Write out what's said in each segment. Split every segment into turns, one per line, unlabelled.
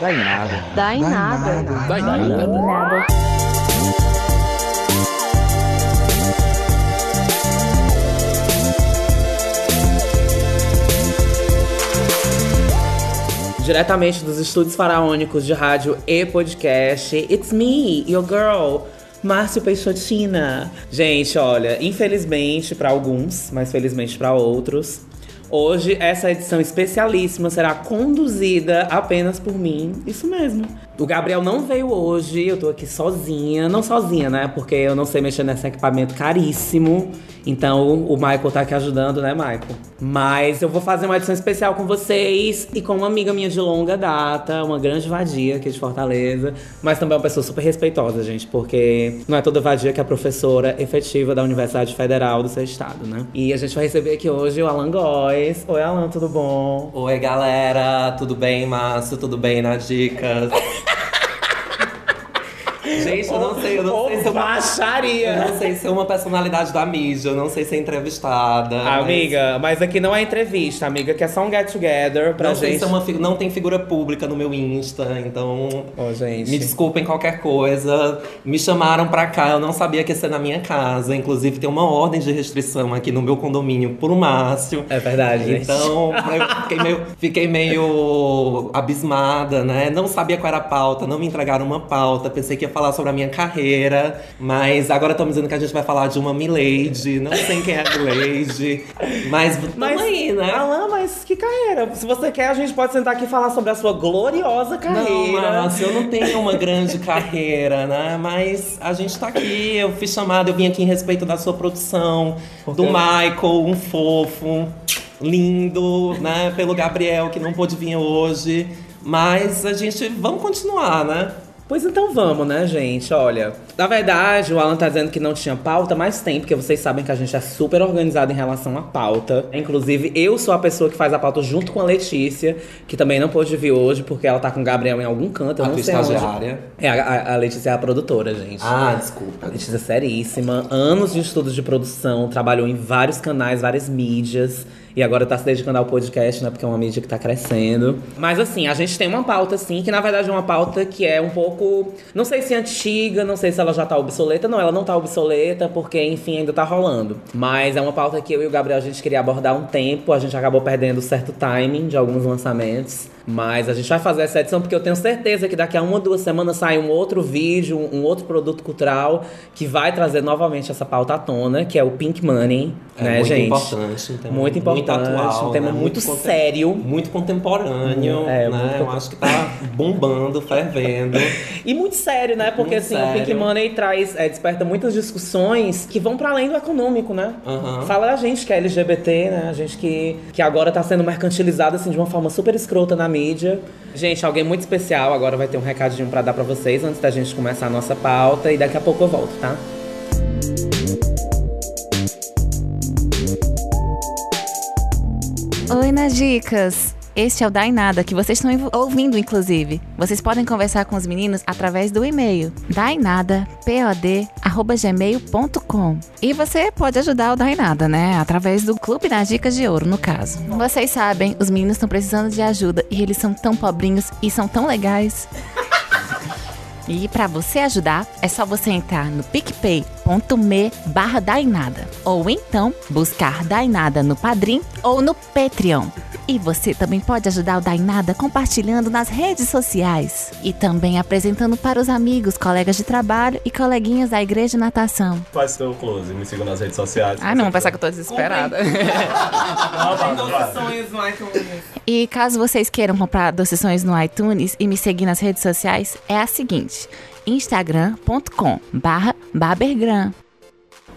Dá em nada.
Dá em nada.
Dá em nada.
Nada.
Diretamente dos estúdios faraônicos de rádio e podcast, it's me, your girl, Márcio Peixotina. Gente, olha, infelizmente para alguns, mas felizmente para outros, hoje essa edição especialíssima será conduzida apenas por mim. Isso mesmo. O Gabriel não veio hoje, eu tô aqui sozinha. Não sozinha, né? Porque eu não sei mexer nesse equipamento caríssimo. Então o Michael tá aqui ajudando, né, Michael? Mas eu vou fazer uma edição especial com vocês e com uma amiga minha de longa data, uma grande vadia aqui de Fortaleza. Mas também uma pessoa super respeitosa, gente, porque não é toda vadia que é professora efetiva da Universidade Federal do seu estado, né? E a gente vai receber aqui hoje o Alan Góes. Oi, Alan, tudo bom?
Oi, galera, tudo bem, Márcio? Tudo bem nas dicas? Gente, eu não sei, eu não sei se eu,
baixaria!
eu não sei se é uma personalidade da mídia, eu não sei se é entrevistada. mas
Amiga, mas aqui não é entrevista, amiga, que é só um get together pra
não sei
gente.
se é uma não tem figura pública no meu Insta, então
Ô, gente.
me desculpem qualquer coisa. Me chamaram pra cá, eu não sabia que ia ser na minha casa. Inclusive tem uma ordem de restrição aqui no meu condomínio por Márcio.
É verdade.
Então, eu fiquei meio, fiquei meio abismada, né? Não sabia qual era a pauta, não me entregaram uma pauta. Pensei que ia falar sobre a minha carreira, mas agora estão me dizendo que a gente vai falar de uma Milady. Não sei quem é a Milady, mas
Mas,
aí, né?
Mas que carreira? Se você quer, a gente pode sentar aqui e falar sobre a sua gloriosa
Não,
carreira.
Márcio, eu não tenho uma grande carreira, né? Mas a gente tá aqui, eu fui chamada, eu vim aqui em respeito da sua produção, do Michael, um fofo, lindo, né? Pelo Gabriel, que não pôde vir hoje. Mas a gente, vamos continuar, né?
Pois então vamos, né, gente? Olha, na verdade, o Alan tá dizendo que não tinha pauta, mas tem, porque vocês sabem que a gente é super organizado em relação à pauta. Inclusive, eu sou a pessoa que faz a pauta junto com a Letícia, que também não pôde vir hoje, porque ela tá com o Gabriel em algum canto. Eu
A
não sei onde.
estagiária.
É, a, a- a Letícia é a produtora, gente.
Ah,
A
desculpa.
Letícia é seríssima, anos de estudos de produção, trabalhou em vários canais, várias mídias. E agora tá se dedicando ao podcast, né? Porque é uma mídia que tá crescendo. Mas assim, a gente tem uma pauta, assim, que na verdade é uma pauta que é um pouco. Não sei se antiga, não sei se ela já tá obsoleta. Não, ela não tá obsoleta, porque, enfim, ainda tá rolando. Mas é uma pauta que eu e o Gabriel a gente queria abordar um tempo. A gente acabou perdendo certo timing de alguns lançamentos. Mas a gente vai fazer essa edição porque eu tenho certeza que daqui a uma ou duas semanas sai um outro vídeo, um outro produto cultural que vai trazer novamente essa pauta à tona, que é o Pink Money,
É
né,
muito
gente?
importante. um tema
Muito importante,
atual,
um tema
né?
muito
contem-
sério.
Muito contemporâneo,
É,
né?
muito-
Eu acho que tá bombando, fervendo.
E muito sério, né? Porque
Muito
assim, o Pink
sério.
Money traz, é, desperta muitas discussões que vão para além do econômico, né? Fala da gente que é LGBT, né? A gente que, que agora tá sendo mercantilizado assim de uma forma super escrota na mídia. Gente, alguém muito especial agora vai ter um recadinho pra dar pra vocês antes da gente começar a nossa pauta e daqui a pouco eu volto, tá?
Oi, nas dicas. Este é o Dai Nada, que vocês estão ouvindo, inclusive. Vocês podem conversar com os meninos através do e-mail dainadapod.gmail.com E você pode ajudar o Dai Nada, né? Através do Clube das Dicas de Ouro, no caso. Vocês sabem, os meninos estão precisando de ajuda e eles são tão pobrinhos e são tão legais. E para você ajudar, é só você entrar no picpay.me barra Dainada. Ou então, buscar Dainada no Padrim ou no Patreon. E você também pode ajudar o Dainada compartilhando nas redes sociais. E também apresentando para os amigos, colegas de trabalho e coleguinhas da igreja de natação.
Faz seu close, me sigam nas redes sociais.
Ah, não, vão pensar que eu tô desesperada. E caso vocês queiram comprar doções no iTunes e me seguir nas redes sociais, é a seguinte: instagram.com barra babergram.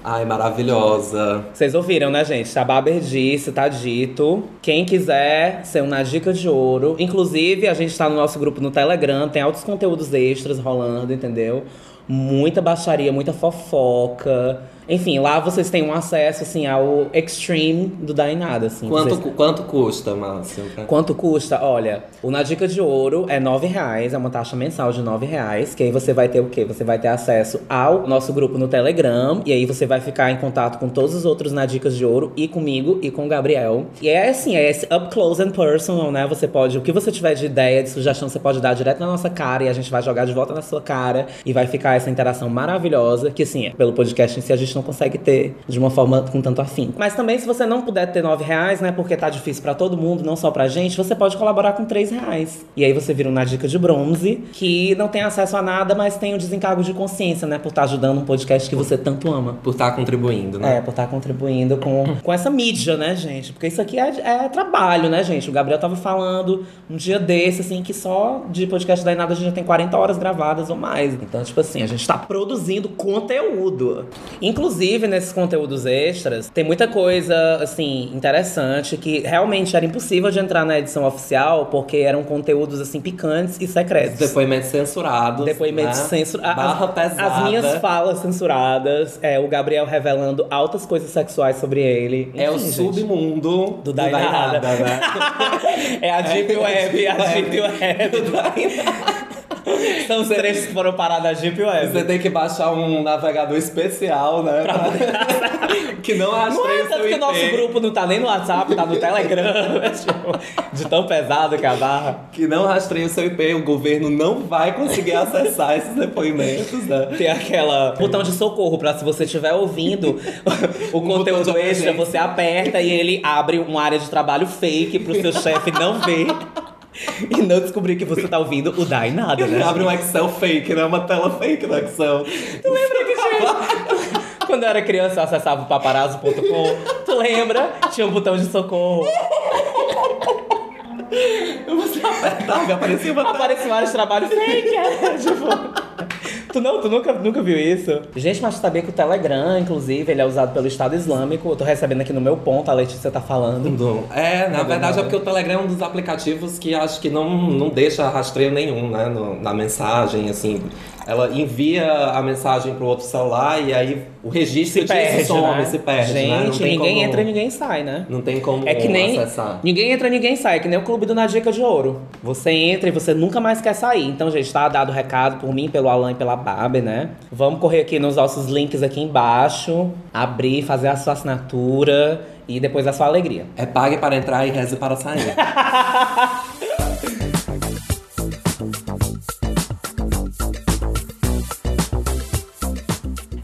Ai, maravilhosa.
Vocês ouviram, né, gente? A Baber disse, tá dito. Quem quiser ser uma dica de ouro. Inclusive, a gente tá no nosso grupo no Telegram, tem altos conteúdos extras rolando, entendeu? Muita baixaria, muita fofoca. Enfim, lá vocês têm um acesso, assim, ao extreme do Dainada, assim.
Quanto,
Vocês-
quanto custa, Márcio?
Quanto custa? Olha, o Na Dica de Ouro é R$ reais, é uma taxa mensal de R$ reais. Que aí você vai ter o quê? Você vai ter acesso ao nosso grupo no Telegram. E aí você vai ficar em contato com todos os outros Na Dicas de Ouro e comigo e com o Gabriel. E é assim, é esse up close and personal, né? Você pode, o que você tiver de ideia, de sugestão, você pode dar direto na nossa cara e a gente vai jogar de volta na sua cara. E vai ficar essa interação maravilhosa, que assim, pelo podcast em si a gente não consegue ter de uma forma com tanto afinco. Mas também, se você não puder ter R$ reais, né? Porque tá difícil pra todo mundo, não só pra gente, você pode colaborar com R$ reais. E aí você vira um na dica de bronze, que não tem acesso a nada, mas tem o desencargo de consciência, né? Por estar ajudando um podcast que você tanto ama.
Por estar contribuindo, né?
É, por estar contribuindo com, com essa mídia, né, gente? Porque isso aqui é, é trabalho, né, gente? O Gabriel tava falando um dia desse, assim, que só de podcast da Inada a gente já tem 40 horas gravadas ou mais. Então, tipo assim, a gente tá produzindo conteúdo. Inclusive, nesses conteúdos extras, tem muita coisa, assim, interessante que realmente era impossível de entrar na edição oficial porque eram conteúdos, assim, picantes e secretos.
Depoimentos censurados.
Depoimentos
né?
censurados.
Barra pesada.
As minhas falas censuradas. É, o Gabriel revelando altas coisas sexuais sobre ele.
É o
gente.
submundo
Do Dainada.
né?
É a Deep Web, a Deep Web. São os trechos que foram parados da Deep Web.
Você tem que baixar um navegador especial, né? que não
Não
rastreia
é tanto que o nosso grupo não tá nem no WhatsApp, tá no Telegram. tipo, de tão pesado que é a barra.
Que não rastreia o seu IP. O governo não vai conseguir acessar esses depoimentos, né?
Tem aquela botão de socorro pra se você estiver ouvindo o conteúdo extra, você aperta e ele abre uma área de trabalho fake pro seu chefe não ver e não descobrir que você tá ouvindo o Dai Nada, né?
Abre um Excel fake, né? Uma tela fake no Excel.
Tu lembra que tinha... Quando eu era criança, eu acessava o paparazzo.com. Tu lembra? Tinha um botão de socorro.
Você apertava e aparecia uma.
Apareciam vários trabalhos fake. é, tipo... Tu não, tu nunca, nunca viu isso? Gente, mas tu sabia que o Telegram, inclusive, ele é usado pelo Estado Islâmico. Eu tô recebendo aqui no meu ponto, a Letícia tá falando.
É, na
Tá
verdade
bom.
é porque o Telegram é um dos aplicativos que acho que não, não deixa rastreio nenhum, né? no- na mensagem, assim. Ela envia a mensagem pro outro celular e aí o registro
Se
disso
perde,
some,
né?
se perde, né?
Gente,
tem
ninguém
como-
entra e ninguém sai, né?
Não tem como
É que nem.
acessar.
Ninguém entra, ninguém sai. É que nem o clube do Na Dica de Ouro. Você entra e você nunca mais quer sair. Então, gente, tá dado o recado por mim, pelo Alan e pela Babi, né? Vamos correr aqui nos nossos links aqui embaixo. Abrir, fazer a sua assinatura e depois a sua alegria.
É pague para entrar e reze para sair.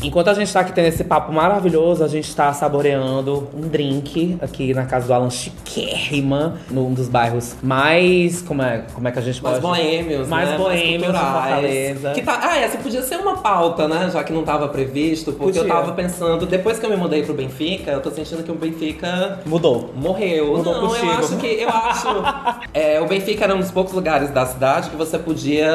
Enquanto a gente tá aqui tendo esse papo maravilhoso, a gente tá saboreando um drink aqui na casa do Alan Chiquérrima, num dos bairros mais. Como é, como é que a gente
Mais
pode.
boêmios,
Mais
né?
boêmios
culturais.
Fortaleza.
Que tá, ah, essa podia ser uma pauta, né? Já que não tava previsto. Porque eu
Podia.
tava pensando, depois que eu me mudei pro Benfica, eu tô sentindo que o Benfica
Mudou.
morreu.
Mudou
não,
contigo.
eu acho que. Eu acho. é, o Benfica era um dos poucos lugares da cidade que você podia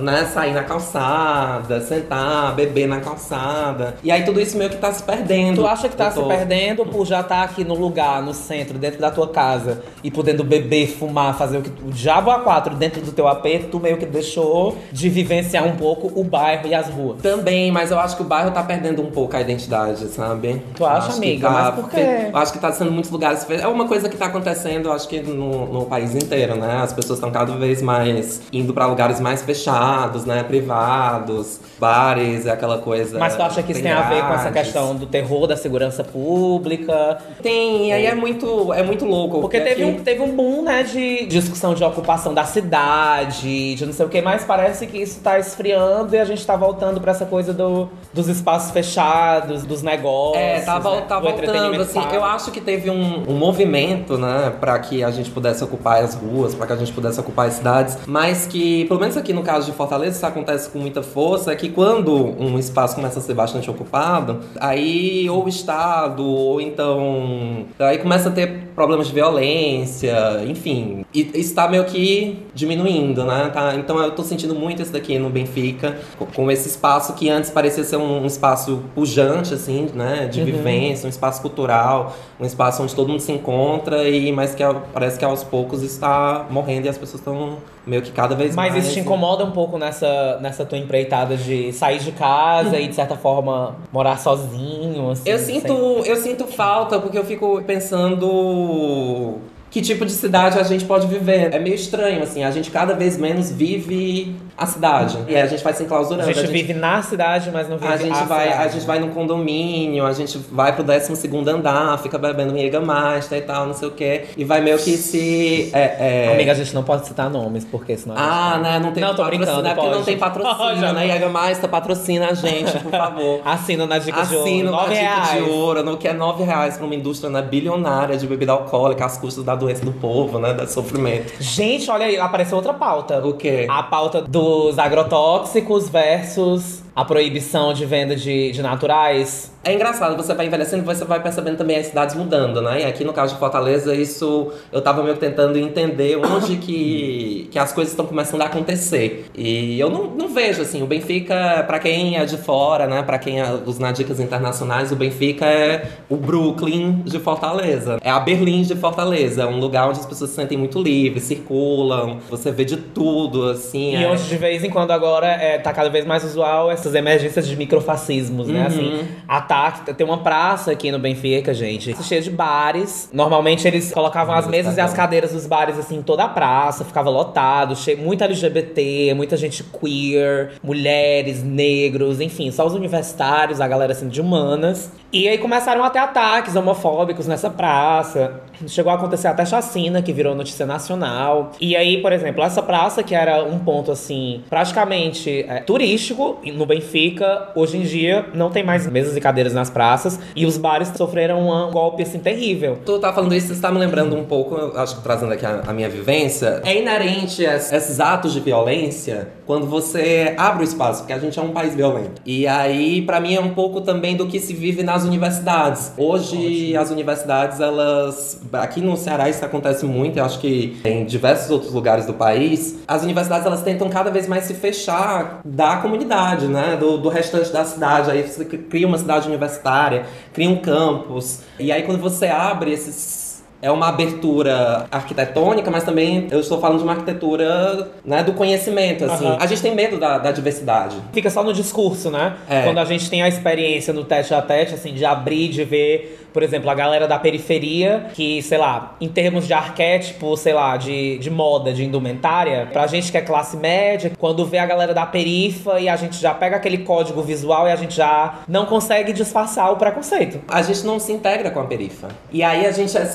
né, sair na calçada, sentar, beber na calçada. E aí tudo isso meio que tá se perdendo.
Tu acha que tá
Eu
se perdendo por já estar aqui no lugar, no centro, dentro da tua casa e podendo beber, fumar, fazer o que o diabo a quatro dentro do teu AP, tu meio que deixou de vivenciar um pouco o bairro e as ruas.
Também, mas eu acho que o bairro tá perdendo um pouco a identidade, sabe?
Tu acha,
acho
amiga? Mas por quê?
Eu acho que tá sendo muitos lugares. É uma coisa que tá acontecendo, eu acho que no, no país inteiro, né? As pessoas estão cada vez mais indo pra lugares mais fechados, né? Privados, bares, é aquela coisa.
Mas tu acha que isso tem a ver com essa questão do terror da segurança pública?
Tem, e aí é muito, é muito louco.
Porque teve
aqui-
um, teve um boom, né, de discussão de ocupação da cidade, de não sei o que, mas parece que isso tá esfriando e a gente tá voltando pra essa coisa do, dos espaços fechados, dos negócios.
É, tá,
né,
tá
do
voltando, assim, eu acho que teve um, um movimento, né, pra que a gente pudesse ocupar as ruas, pra que a gente pudesse ocupar as cidades, mas que, pelo menos aqui no caso de Fortaleza, isso acontece com muita força, é que quando um espaço começa a ser bastante ocupado, aí ou o Estado, ou então, aí começa a ter problemas de violência, enfim. E está meio que diminuindo, né? Tá? Então eu tô sentindo muito isso daqui no Benfica, com esse espaço que antes parecia ser um, um espaço pujante, assim, né? De uhum. vivência, um espaço cultural, um espaço onde todo mundo se encontra, e mas que parece que aos poucos está morrendo e as pessoas estão meio que cada vez mais.
Mas isso te incomoda um pouco nessa, nessa tua empreitada de sair de casa e, de certa forma, morar sozinho? Assim,
eu, sinto, eu sinto falta, porque eu fico pensando que tipo de cidade a gente pode viver. É meio estranho, assim, a gente cada vez menos vive a cidade. E a gente vai se enclausurando.
A gente, a gente vive na cidade, mas não vive
a gente
a
vai
cidade.
A gente vai num condomínio, a gente vai pro 12 andar, fica bebendo Jägermeister e tal, não sei o quê. E vai meio que se... É,
é... Amiga, a gente não pode citar nomes, porque senão...
Ah, né, não tem
não, tô brincando,
é porque não tem patrocínio, né? Jägermeister patrocina a gente, por favor.
Assina na Dica
Assino
de Ouro.
Assino
na
Dica de Ouro, no que é 9 reais pra uma indústria né, bilionária de bebida alcoólica, às custas da doença do povo, né? Da sofrimento.
Gente, olha aí, apareceu outra pauta.
O quê?
A pauta dos agrotóxicos versus a proibição de venda de, de naturais.
É engraçado, você vai envelhecendo e você vai percebendo também as cidades mudando, né? E aqui no caso de Fortaleza, isso eu tava meio tentando entender onde que, que as coisas estão começando a acontecer. E eu não, não vejo, assim, o Benfica, para quem é de fora, né? Para quem é os Nadicas internacionais, o Benfica é o Brooklyn de Fortaleza. É a Berlim de Fortaleza. É um lugar onde as pessoas se sentem muito livres, circulam, você vê de tudo, assim.
E
é...
onde de vez em quando agora é, tá cada vez mais usual essas emergências de microfascismos, né?
Uhum.
Assim, ataques tem uma praça aqui no Benfica, gente, cheia de bares. Normalmente eles colocavam as mesas e as cadeiras dos bares, assim, em toda a praça, ficava lotado, cheio, muito LGBT, muita gente queer, mulheres, negros, enfim, só os universitários, a galera assim de humanas. E aí começaram a ter ataques homofóbicos nessa praça. Chegou a acontecer até chacina, que virou notícia nacional. E aí, por exemplo, essa praça, que era um ponto assim, praticamente é, turístico no Benfica, hoje em dia não tem mais mesas e cadeiras nas praças. E os bares sofreram um golpe assim terrível.
Tu tá falando isso, você tá me lembrando um pouco, acho que trazendo aqui a, a minha vivência. É inerente a esses atos de violência quando você abre o espaço, porque a gente é um país violento. E aí, para mim, é um pouco também do que se vive nas universidades. Hoje, Ótimo. as universidades, elas aqui no Ceará isso acontece muito, eu acho que em diversos outros lugares do país, as universidades elas tentam cada vez mais se fechar da comunidade, né, do, do restante da cidade. Aí você cria uma cidade universitária, cria um campus, e aí quando você abre esses é uma abertura arquitetônica, mas também eu estou falando de uma arquitetura né, do conhecimento. Assim. Uhum. A gente tem medo da, da, diversidade.
Fica só no discurso, né? É. Quando a gente tem a experiência no teste a teste, assim, de abrir, de ver por exemplo, a galera da periferia, que, sei lá, em termos de arquétipo, sei lá, de, de moda, de indumentária, pra gente que é classe média, quando vê a galera da perifa e a gente já pega aquele código visual e a gente já não consegue disfarçar o preconceito.
A gente não se integra com a perifa. E aí a gente é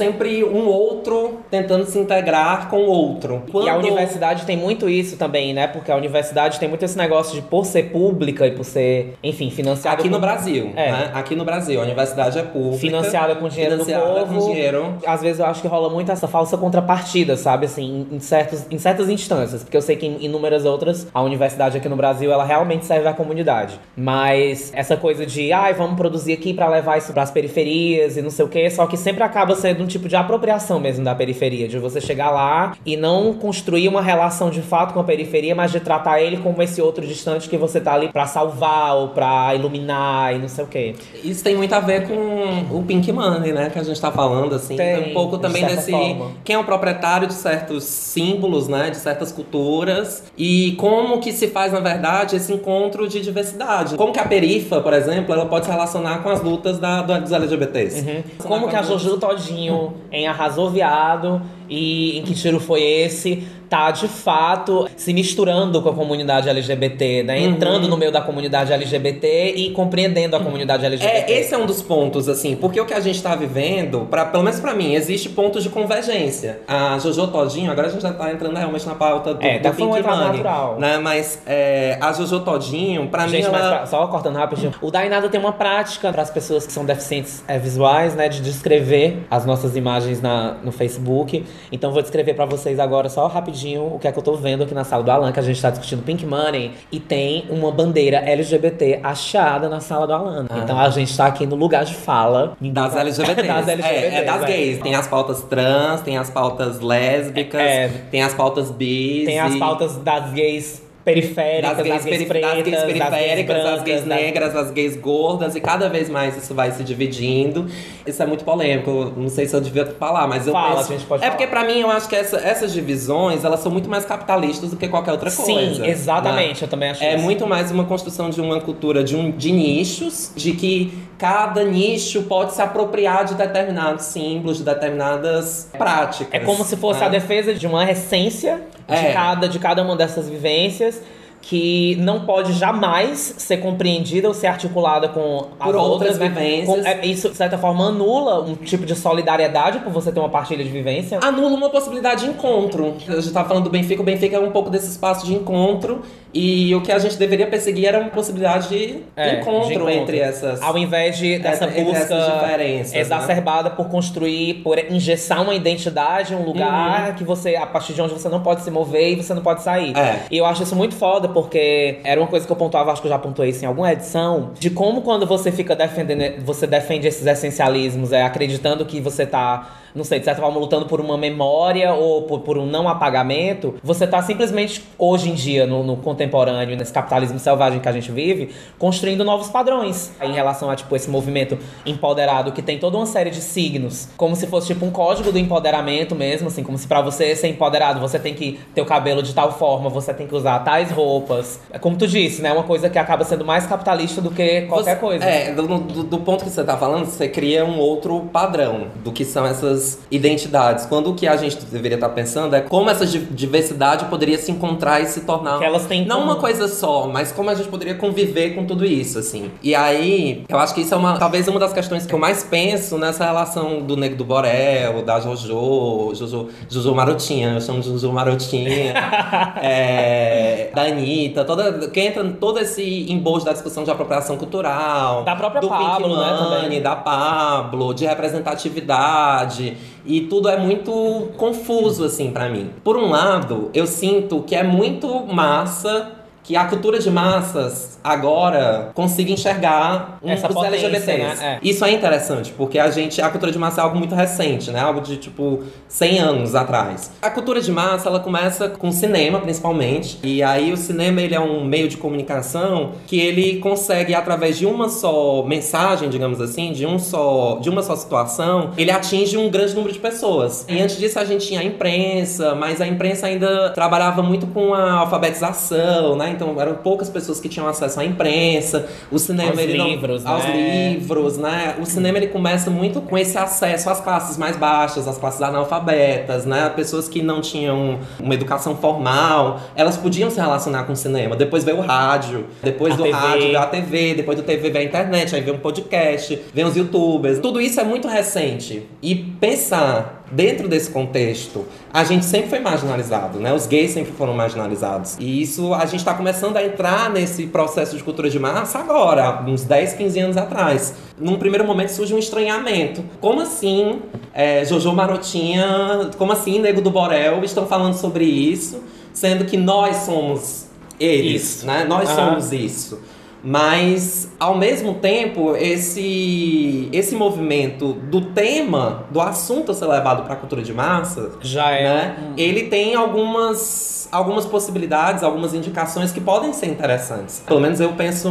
sempre um outro tentando se integrar com o outro.
Quando... E a universidade tem muito isso também, né? Porque a universidade tem muito esse negócio de por ser pública e por ser, enfim, financiada.
Aqui por... no Brasil, é. né? Aqui no Brasil, a universidade é pública
financiada com dinheiro financiada do povo.
Com dinheiro.
Às vezes eu acho que rola muito essa falsa contrapartida, sabe? Assim, em, certos, em certas instâncias. Porque eu sei que em inúmeras outras, a universidade aqui no Brasil, ela realmente serve à comunidade. Mas essa coisa de, ai, ah, vamos produzir aqui para levar isso para as periferias e não sei o quê, só que sempre acaba sendo um tipo de apropriação mesmo da periferia, de você chegar lá e não construir uma relação de fato com a periferia, mas de tratar ele como esse outro distante que você tá ali para salvar ou para iluminar e não sei o quê.
Isso tem muito a ver com o Pink Money, né? Que a gente tá falando, assim. Tem, um pouco também de desse. Forma. Quem é o proprietário de certos símbolos, né? De certas culturas. E como que se faz, na verdade, esse encontro de diversidade. Como que a perifa, por exemplo, ela pode se relacionar com as lutas da, dos LGBTs.
Uhum. Como que a Jojo Todinho em Arrasou Viado e em Que Tiro Foi Esse tá de fato se misturando com a comunidade LGBT, né? Uhum. Entrando no meio da comunidade LGBT e compreendendo a comunidade LGBT.
É, esse é um dos pontos, assim, porque o que a gente tá vivendo, pra, pelo menos pra mim, existe pontos de convergência. A Jojo Todinho, agora a gente já tá entrando realmente na pauta do,
é,
do
tá Pink Money,
né? Mas é, a Jojo Todinho, pra gente, mim, ela...
Mas só cortando rapidinho, o Dainada tem uma prática para as pessoas que são deficientes é, visuais, né? De descrever as nossas imagens na, no Facebook. Então vou descrever pra vocês agora só rapidinho o que é que eu tô vendo aqui na sala do Alan, que a gente tá discutindo Pink Money. E tem uma bandeira LGBT achada na sala do Alan. Então a gente tá aqui no lugar de fala.
Das LGBTs.
das LGBTs.
É, é das
é.
gays. Tem as pautas trans, tem as pautas lésbicas,
É.
tem as pautas bis.
Tem as pautas das gays periféricas,
das gays, peri-
pretas,
das gays periféricas, das
brancas,
gays negras, das gays gordas, e cada vez mais isso vai se dividindo. Isso é muito polêmico, não sei se eu devia falar, mas eu
Fala,
penso...
a gente pode
é
falar.
porque pra mim eu acho que essa- essas divisões, elas são muito mais capitalistas do que qualquer outra
Sim,
coisa.
exatamente,
né?
eu também acho
É
isso.
muito mais uma construção de uma cultura de, um, de nichos, de que cada nicho pode se apropriar de determinados símbolos, de determinadas práticas.
É como se fosse
né?
a defesa de uma essência de,
É.
cada, de cada uma dessas vivências que não pode jamais ser compreendida ou ser articulada com as
Por outras
né?
vivências.
Com- é, isso, de certa forma, anula um tipo de solidariedade por você ter uma partilha de vivência.
anula uma possibilidade de encontro. A gente tá falando do Benfica, o Benfica é um pouco desse espaço de encontro. E o que a gente deveria perseguir era uma possibilidade de,
É, de
encontro,
encontro.
entre essas.
Ao invés de, dessa
entre
busca
né?
exacerbada por construir, por engessar uma identidade, um lugar
Uhum.
que você, a partir de onde você não pode se mover e você não pode sair.
É.
E eu acho isso muito foda, porque era uma coisa que eu pontuava, acho que eu já pontuei isso em alguma edição, de como quando você fica defendendo, você defende esses essencialismos, é acreditando que você tá, não sei, de certa forma lutando por uma memória ou por, por um não apagamento, você tá simplesmente, hoje em dia, no, no contemporâneo, nesse capitalismo selvagem que a gente vive, construindo novos padrões em relação a, tipo, esse movimento empoderado que tem toda uma série de signos, como se fosse, tipo, um código do empoderamento mesmo, assim, como se pra você ser empoderado, você tem que ter o cabelo de tal forma, você tem que usar tais roupas. É como tu disse, né? Uma coisa que acaba sendo mais capitalista do que qualquer
Você-
coisa.
É, do, do- do ponto que você tá falando, você cria um outro padrão do que são essas identidades. Quando o que a gente deveria estar pensando é como essa di- diversidade poderia se encontrar e se tornar.
Que elas têm
Não
comum.
uma coisa só, mas como a gente poderia conviver com tudo isso, assim. E aí, eu acho que isso é uma. Talvez uma das questões que eu mais penso nessa relação do Nego do Borel, da Jojo, Jojo, Jojo Marotinha, eu chamo de Jojo Marotinha. é, da Anitta, toda, que entra em todo esse embojo da discussão de apropriação cultural.
Da própria
do
Pablo,
Pink
né, também.
da Pablo, de representatividade. E tudo é muito confuso, assim, pra mim. Por um lado, eu sinto que é muito massa que a cultura de massas agora consiga enxergar um,
Essa
os
potência,
LGBTs.
né? É.
Isso é interessante, porque a gente, a cultura de massa é algo muito recente, né? Algo de tipo 100 anos atrás. A cultura de massa, ela começa com cinema, principalmente. E aí o cinema, ele é um meio de comunicação que ele consegue através de uma só mensagem, digamos assim, de um só, de uma só situação, ele atinge um grande número de pessoas. E antes disso a gente tinha a imprensa, mas a imprensa ainda trabalhava muito com a alfabetização, né? Então eram poucas pessoas que tinham acesso à imprensa. O cinema
Aos
ele não-
livros,
aos
né?
livros, né? O cinema ele começa muito com esse acesso às classes mais baixas, às classes analfabetas, né? Pessoas que não tinham uma educação formal, elas podiam se relacionar com o cinema. Depois veio o rádio, depois
A
do
TV.
rádio veio a TV, depois do TV veio a internet, aí veio um podcast, vem os youtubers. Tudo isso é muito recente. E pensar dentro desse contexto, a gente sempre foi marginalizado, né? Os gays sempre foram marginalizados. E isso a gente tá começando a entrar nesse processo de cultura de massa agora, uns 10, 15 anos atrás. Num primeiro momento surge um estranhamento. Como assim é, Jojo Marotinha, como assim Nego do Borel estão falando sobre isso, sendo que nós somos eles,
Isso.
né? Nós somos isso. Mas, ao mesmo tempo, esse, esse movimento do tema, do assunto a ser levado para a cultura de massa,
Já é.
né? Ele tem algumas, algumas possibilidades, algumas indicações que podem ser interessantes. Pelo menos eu penso,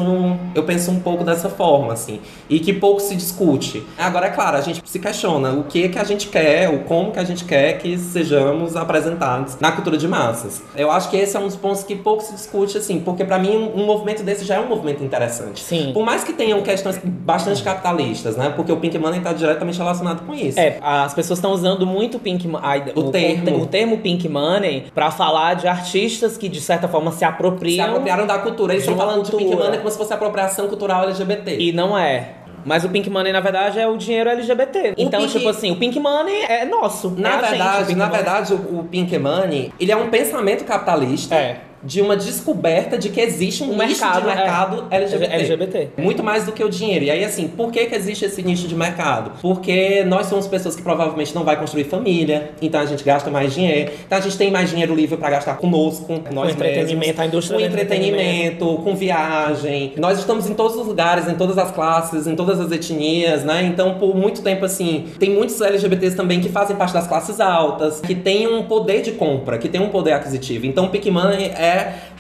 eu penso um pouco dessa forma, assim. E que pouco se discute. Agora, é claro, a gente se questiona o que que a gente quer, o como que a gente quer que sejamos apresentados na cultura de massas. Eu acho que esse é um dos pontos que pouco se discute, assim, porque pra mim um, um movimento desse já é um movimento interessante.
Sim.
Por mais que tenham questões bastante capitalistas, né? Porque o Pink Money tá diretamente relacionado com isso.
É, as pessoas estão usando muito Pink Mo- a-
O termo.
o termo Pink Money pra falar de artistas que de certa forma se apropriam,
Se apropriaram da cultura. Eles estão falando de Pink
cultura.
Money como se fosse apropriação cultural LGBT.
e não é. Mas o Pink Money, na verdade, é o dinheiro LGBT. então,
Pink-
tipo assim, o Pink Money é nosso.
Na
é gente, o
verdade,
Pink
na
Money.
verdade, o, o Pink Money, ele é um pensamento capitalista
É.
de uma descoberta de que existe um,
Um
nicho
mercado,
de mercado LGBT.
LGBT.
Muito mais do que o dinheiro. E aí, assim, por que, que existe esse nicho de mercado? Porque nós somos pessoas que provavelmente não vai construir família, então a gente gasta mais dinheiro. Então a gente tem mais dinheiro livre pra gastar conosco, nós
entretenimento,
mesmos.
a indústria
com
entretenimento.
com viagem. Nós estamos em todos os lugares, em todas as classes, em todas as etnias, né? Então, por muito tempo, assim, tem muitos LGBTs também que fazem parte das classes altas, que têm um poder de compra, que têm um poder aquisitivo. Então, o é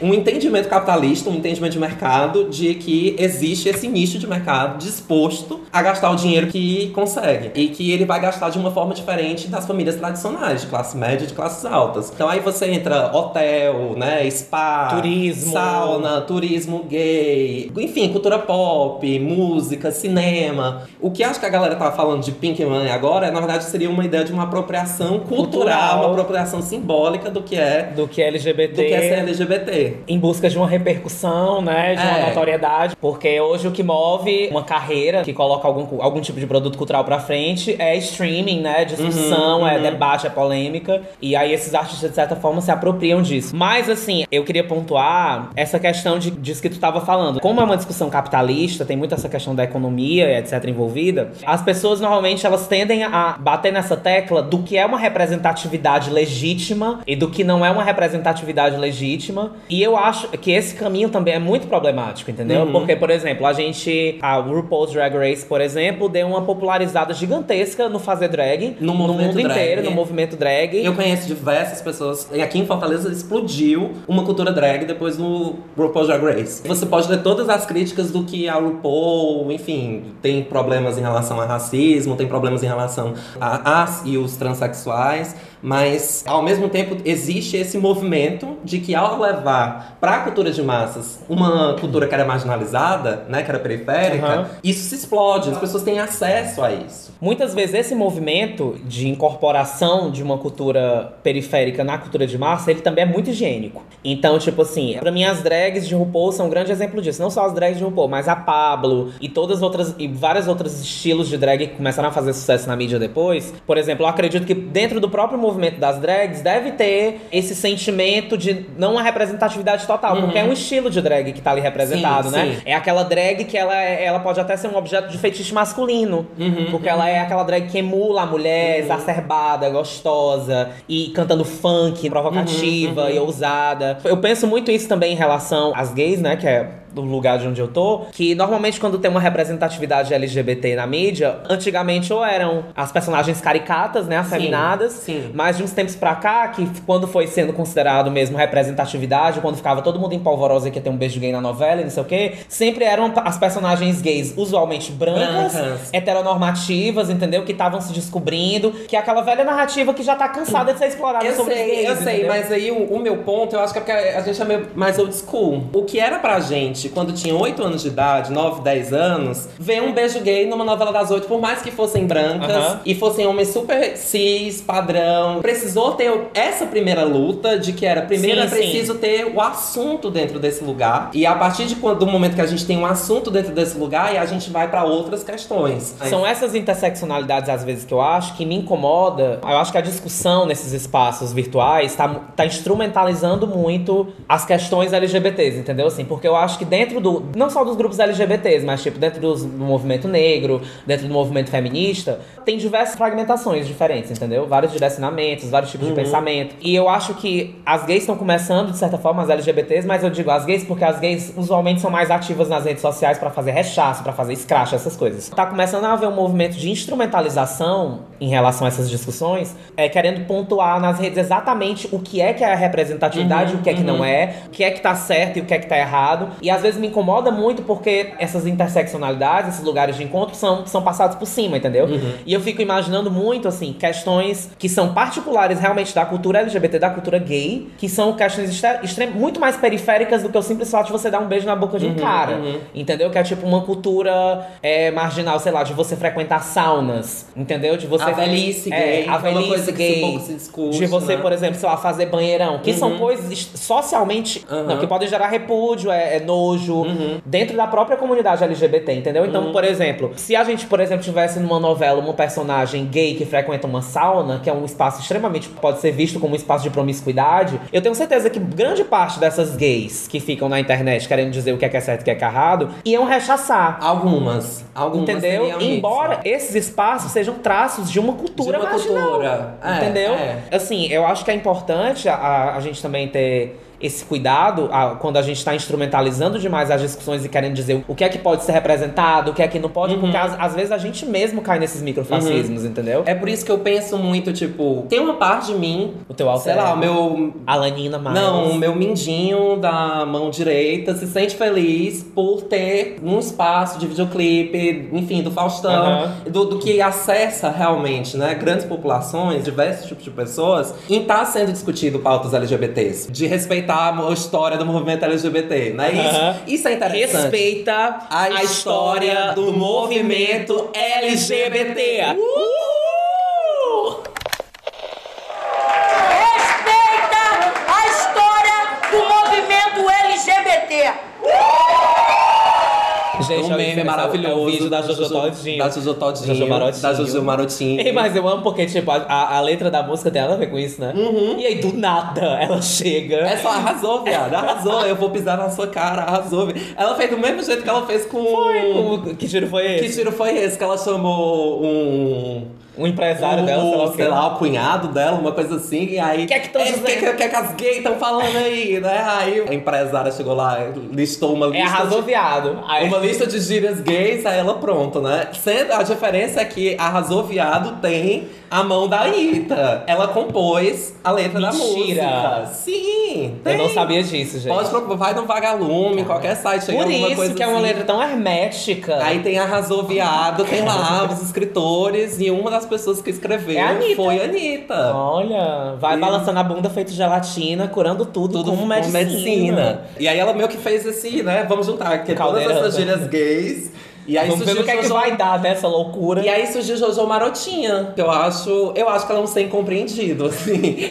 um entendimento capitalista, um entendimento de mercado, de que existe esse nicho de mercado disposto a gastar o dinheiro que consegue. E que ele vai gastar de uma forma diferente das famílias tradicionais, de classe média e de classes altas. Então, aí você entra hotel, né? Spa,
Turismo.
sauna, turismo gay, enfim, cultura pop, música, cinema. O que acho que a galera tava falando de Pink Money agora, na verdade, seria uma ideia de uma apropriação cultural,
Cultural.
uma apropriação simbólica do que é
Do que LGBT.
do que é ser LGBT.
Em busca de uma repercussão, né, de uma
É.
notoriedade, porque hoje o que move uma carreira que coloca algum, algum tipo de produto cultural pra frente é streaming, né, discussão,
Uhum,
é
uhum.
debate, é polêmica, e aí esses artistas de certa forma se apropriam disso. Mas assim, eu queria pontuar essa questão de disso que tu tava falando. Como é uma discussão capitalista, tem muito essa questão da economia, e etc envolvida. As pessoas normalmente elas tendem a bater nessa tecla do que é uma representatividade legítima e do que não é uma representatividade legítima. E eu acho que esse caminho também é muito problemático, entendeu?
Uhum.
Porque, por exemplo, a gente. A RuPaul's Drag Race, por exemplo, deu uma popularizada gigantesca no fazer drag
No
mundo
movimento drag.
inteiro, no movimento drag.
Eu conheço diversas pessoas. E aqui em Fortaleza explodiu uma cultura drag depois do RuPaul's Drag Race. Você pode ler todas as críticas do que a RuPaul, enfim, tem problemas em relação a racismo, tem problemas em relação a as e os transexuais. Mas, ao mesmo tempo, existe esse movimento de que, ao levar para a cultura de massas uma cultura que era marginalizada, né, que era periférica,
Aham.
isso se explode, as pessoas têm acesso a isso.
Muitas vezes esse movimento de incorporação de uma cultura periférica na cultura de massa, ele também é muito higiênico. Então, tipo assim, pra mim as drags de RuPaul são um grande exemplo disso. Não só as drags de RuPaul, mas a Pablo e todas as outras e vários outros estilos de drag que começaram a fazer sucesso na mídia depois. Por exemplo, eu acredito que dentro do próprio movimento das drags deve ter esse sentimento de não uma representatividade total, porque é um estilo de drag que tá ali representado,
Sim,
né?
sim.
É aquela drag que ela, é- ela pode até ser um objeto de fetiche masculino. porque ela é aquela drag que emula a mulher exacerbada, gostosa e cantando funk, provocativa e ousada. Eu penso muito isso também em relação às gays, né? Que é do lugar de onde eu tô, que normalmente quando tem uma representatividade LGBT na mídia, antigamente ou eram as personagens caricatas, né, afeminadas,
sim.
mas de uns tempos pra cá, que quando foi sendo considerado mesmo representatividade, quando ficava todo mundo em polvorosa que ia ter um beijo gay na novela e não sei o quê, sempre eram as personagens gays usualmente brancas,
Brancas.
heteronormativas, entendeu? Que estavam se descobrindo, que é aquela velha narrativa que já tá cansada de ser explorada
Eu
sobre
sei,
gays,
eu sei,
entendeu?
mas aí o, o meu ponto, eu acho que é porque a gente é meio mais old school. O que era pra gente, quando tinha 8 anos de idade, 9, 10 anos, ver um beijo gay numa novela das 8, por mais que fossem brancas e fossem homens super cis, padrão, precisou ter essa primeira luta de que era, primeiro
Sim,
é preciso ter o assunto dentro desse lugar. E a partir de quando, do momento que a gente tem um assunto dentro desse lugar, aí a gente vai pra outras questões.
São essas interseccionalidades, às vezes, que eu acho que me incomoda. Eu acho que a discussão nesses espaços virtuais tá, tá instrumentalizando muito as questões LGBTs, entendeu? Assim, porque eu acho que dentro do. Não só dos grupos LGBTs, mas tipo, dentro dos- do movimento negro, dentro do movimento feminista, tem diversas fragmentações diferentes, entendeu? Vários direcionamentos, vários tipos de pensamento. E eu acho que as gays estão começando, de certa forma, as LGBTs, mas eu digo as gays porque as gays usualmente são mais ativas nas redes sociais pra fazer rechaço, pra fazer scratch, essas coisas. Tá começando a haver um movimento de instrumentalização em relação a essas discussões, é, querendo pontuar nas redes exatamente o que é que é a representatividade, o que é que não é, o que é que tá certo e o que é que tá errado. E às vezes me incomoda muito porque essas interseccionalidades, esses lugares de encontro são, são passados por cima, entendeu? E eu fico imaginando muito, assim, questões que são particulares realmente da cultura LGBT, da cultura gay, que são questões muito mais periféricas do que o simples fato de você dar um beijo na boca de um cara. Entendeu? Que é tipo uma cultura é, marginal, sei lá, de você frequentar saunas, entendeu? De você você.
velhice
é,
gay,
a
que é uma
velhice gay.
se discute,
de você,
né?
por exemplo, sei lá, fazer banheirão. Que são coisas socialmente.
Uhum.
Não, que podem gerar repúdio, é, é nojo. Dentro da própria comunidade LGBT, entendeu? Então, por exemplo, se a gente, por exemplo, tivesse numa novela uma personagem gay que frequenta uma sauna, que é um espaço extremamente. pode ser visto como um espaço de promiscuidade, eu tenho certeza que grande parte dessas gays que ficam na internet querendo dizer o que é que é certo e o que é que é errado, iam rechaçar.
Algumas. Algumas
Entendeu?
seriam isso.
Embora esses espaços sejam traços de uma cultura
De uma
marginal.
cultura. É,
entendeu?
é.
Assim, eu acho que é importante a, a gente também ter esse cuidado a- quando a gente está instrumentalizando demais as discussões e querendo dizer o que é que pode ser representado, o que é que não pode,
Uhum.
porque às, às vezes a gente mesmo cai nesses microfascismos, entendeu?
É por isso que eu penso muito, tipo, tem uma parte de mim,
O teu alter
sei lá, o meu.
Alanina Miles.
Não, o meu mindinho da mão direita se sente feliz por ter um espaço de videoclipe, enfim, do Faustão,
Aham.
do, do que acessa realmente, né, grandes populações, diversos tipos de pessoas, em estar sendo discutido pautas LGBTs, de respeitar a história do movimento LGBT, né? Isso, isso é interessante.
Respeita a, história do movimento LGBT. Uh!
Respeita a história do movimento LGBT.
Gente,
um meme
é
maravilhoso.
É o vídeo da Jojo Todinho.
Da Jojo Todinho.
Jojo Marotinho.
Da Jojo Marotinho.
Ei, mas eu amo porque, tipo, a, a- letra da música tem nada a ver com isso, né? E aí, do nada, ela chega.
É só arrasou, viado. Arrasou. Eu vou pisar na sua cara. Arrasou. Ela fez do mesmo jeito que ela fez com.
O- Que tiro foi
Que
esse?
tiro foi esse? Que ela chamou um.
Um empresário
um,
dela, sei lá o
sei lá, o cunhado dela, uma coisa assim. E aí.
O que é que
o
dizendo?
que, que, que, que as gays estão falando aí, né? Aí a empresária chegou lá, listou uma
É
lista.
arrasou
de-
viado. Aí,
Uma lista de gírias gays, aí ela pronto, né? Sendo, a diferença é que Arrasou Viado tem a mão da Anitta. Ela compôs a letra
Mentira.
da música. Sim,
Eu não
tem.
sabia disso, gente.
Pode procurar, vai no Vagalume, qualquer site,
Por isso que é uma
assim.
letra tão hermética.
Aí tem Arrasou Viado, tem lá os escritores, e uma das pessoas que escreveu
É a Anitta.
foi a Anitta.
Olha, vai
E-
balançando a bunda feito gelatina, curando tudo,
Tudo
com medicina.
E aí ela meio que fez esse, né? Vamos juntar aqui todas essas gírias gays. E aí
Vamos
surgiu
o que é que vai dar dessa loucura.
E aí surgiu Jojo Marotinha, que eu acho, eu acho que ela é um ser incompreendido, assim.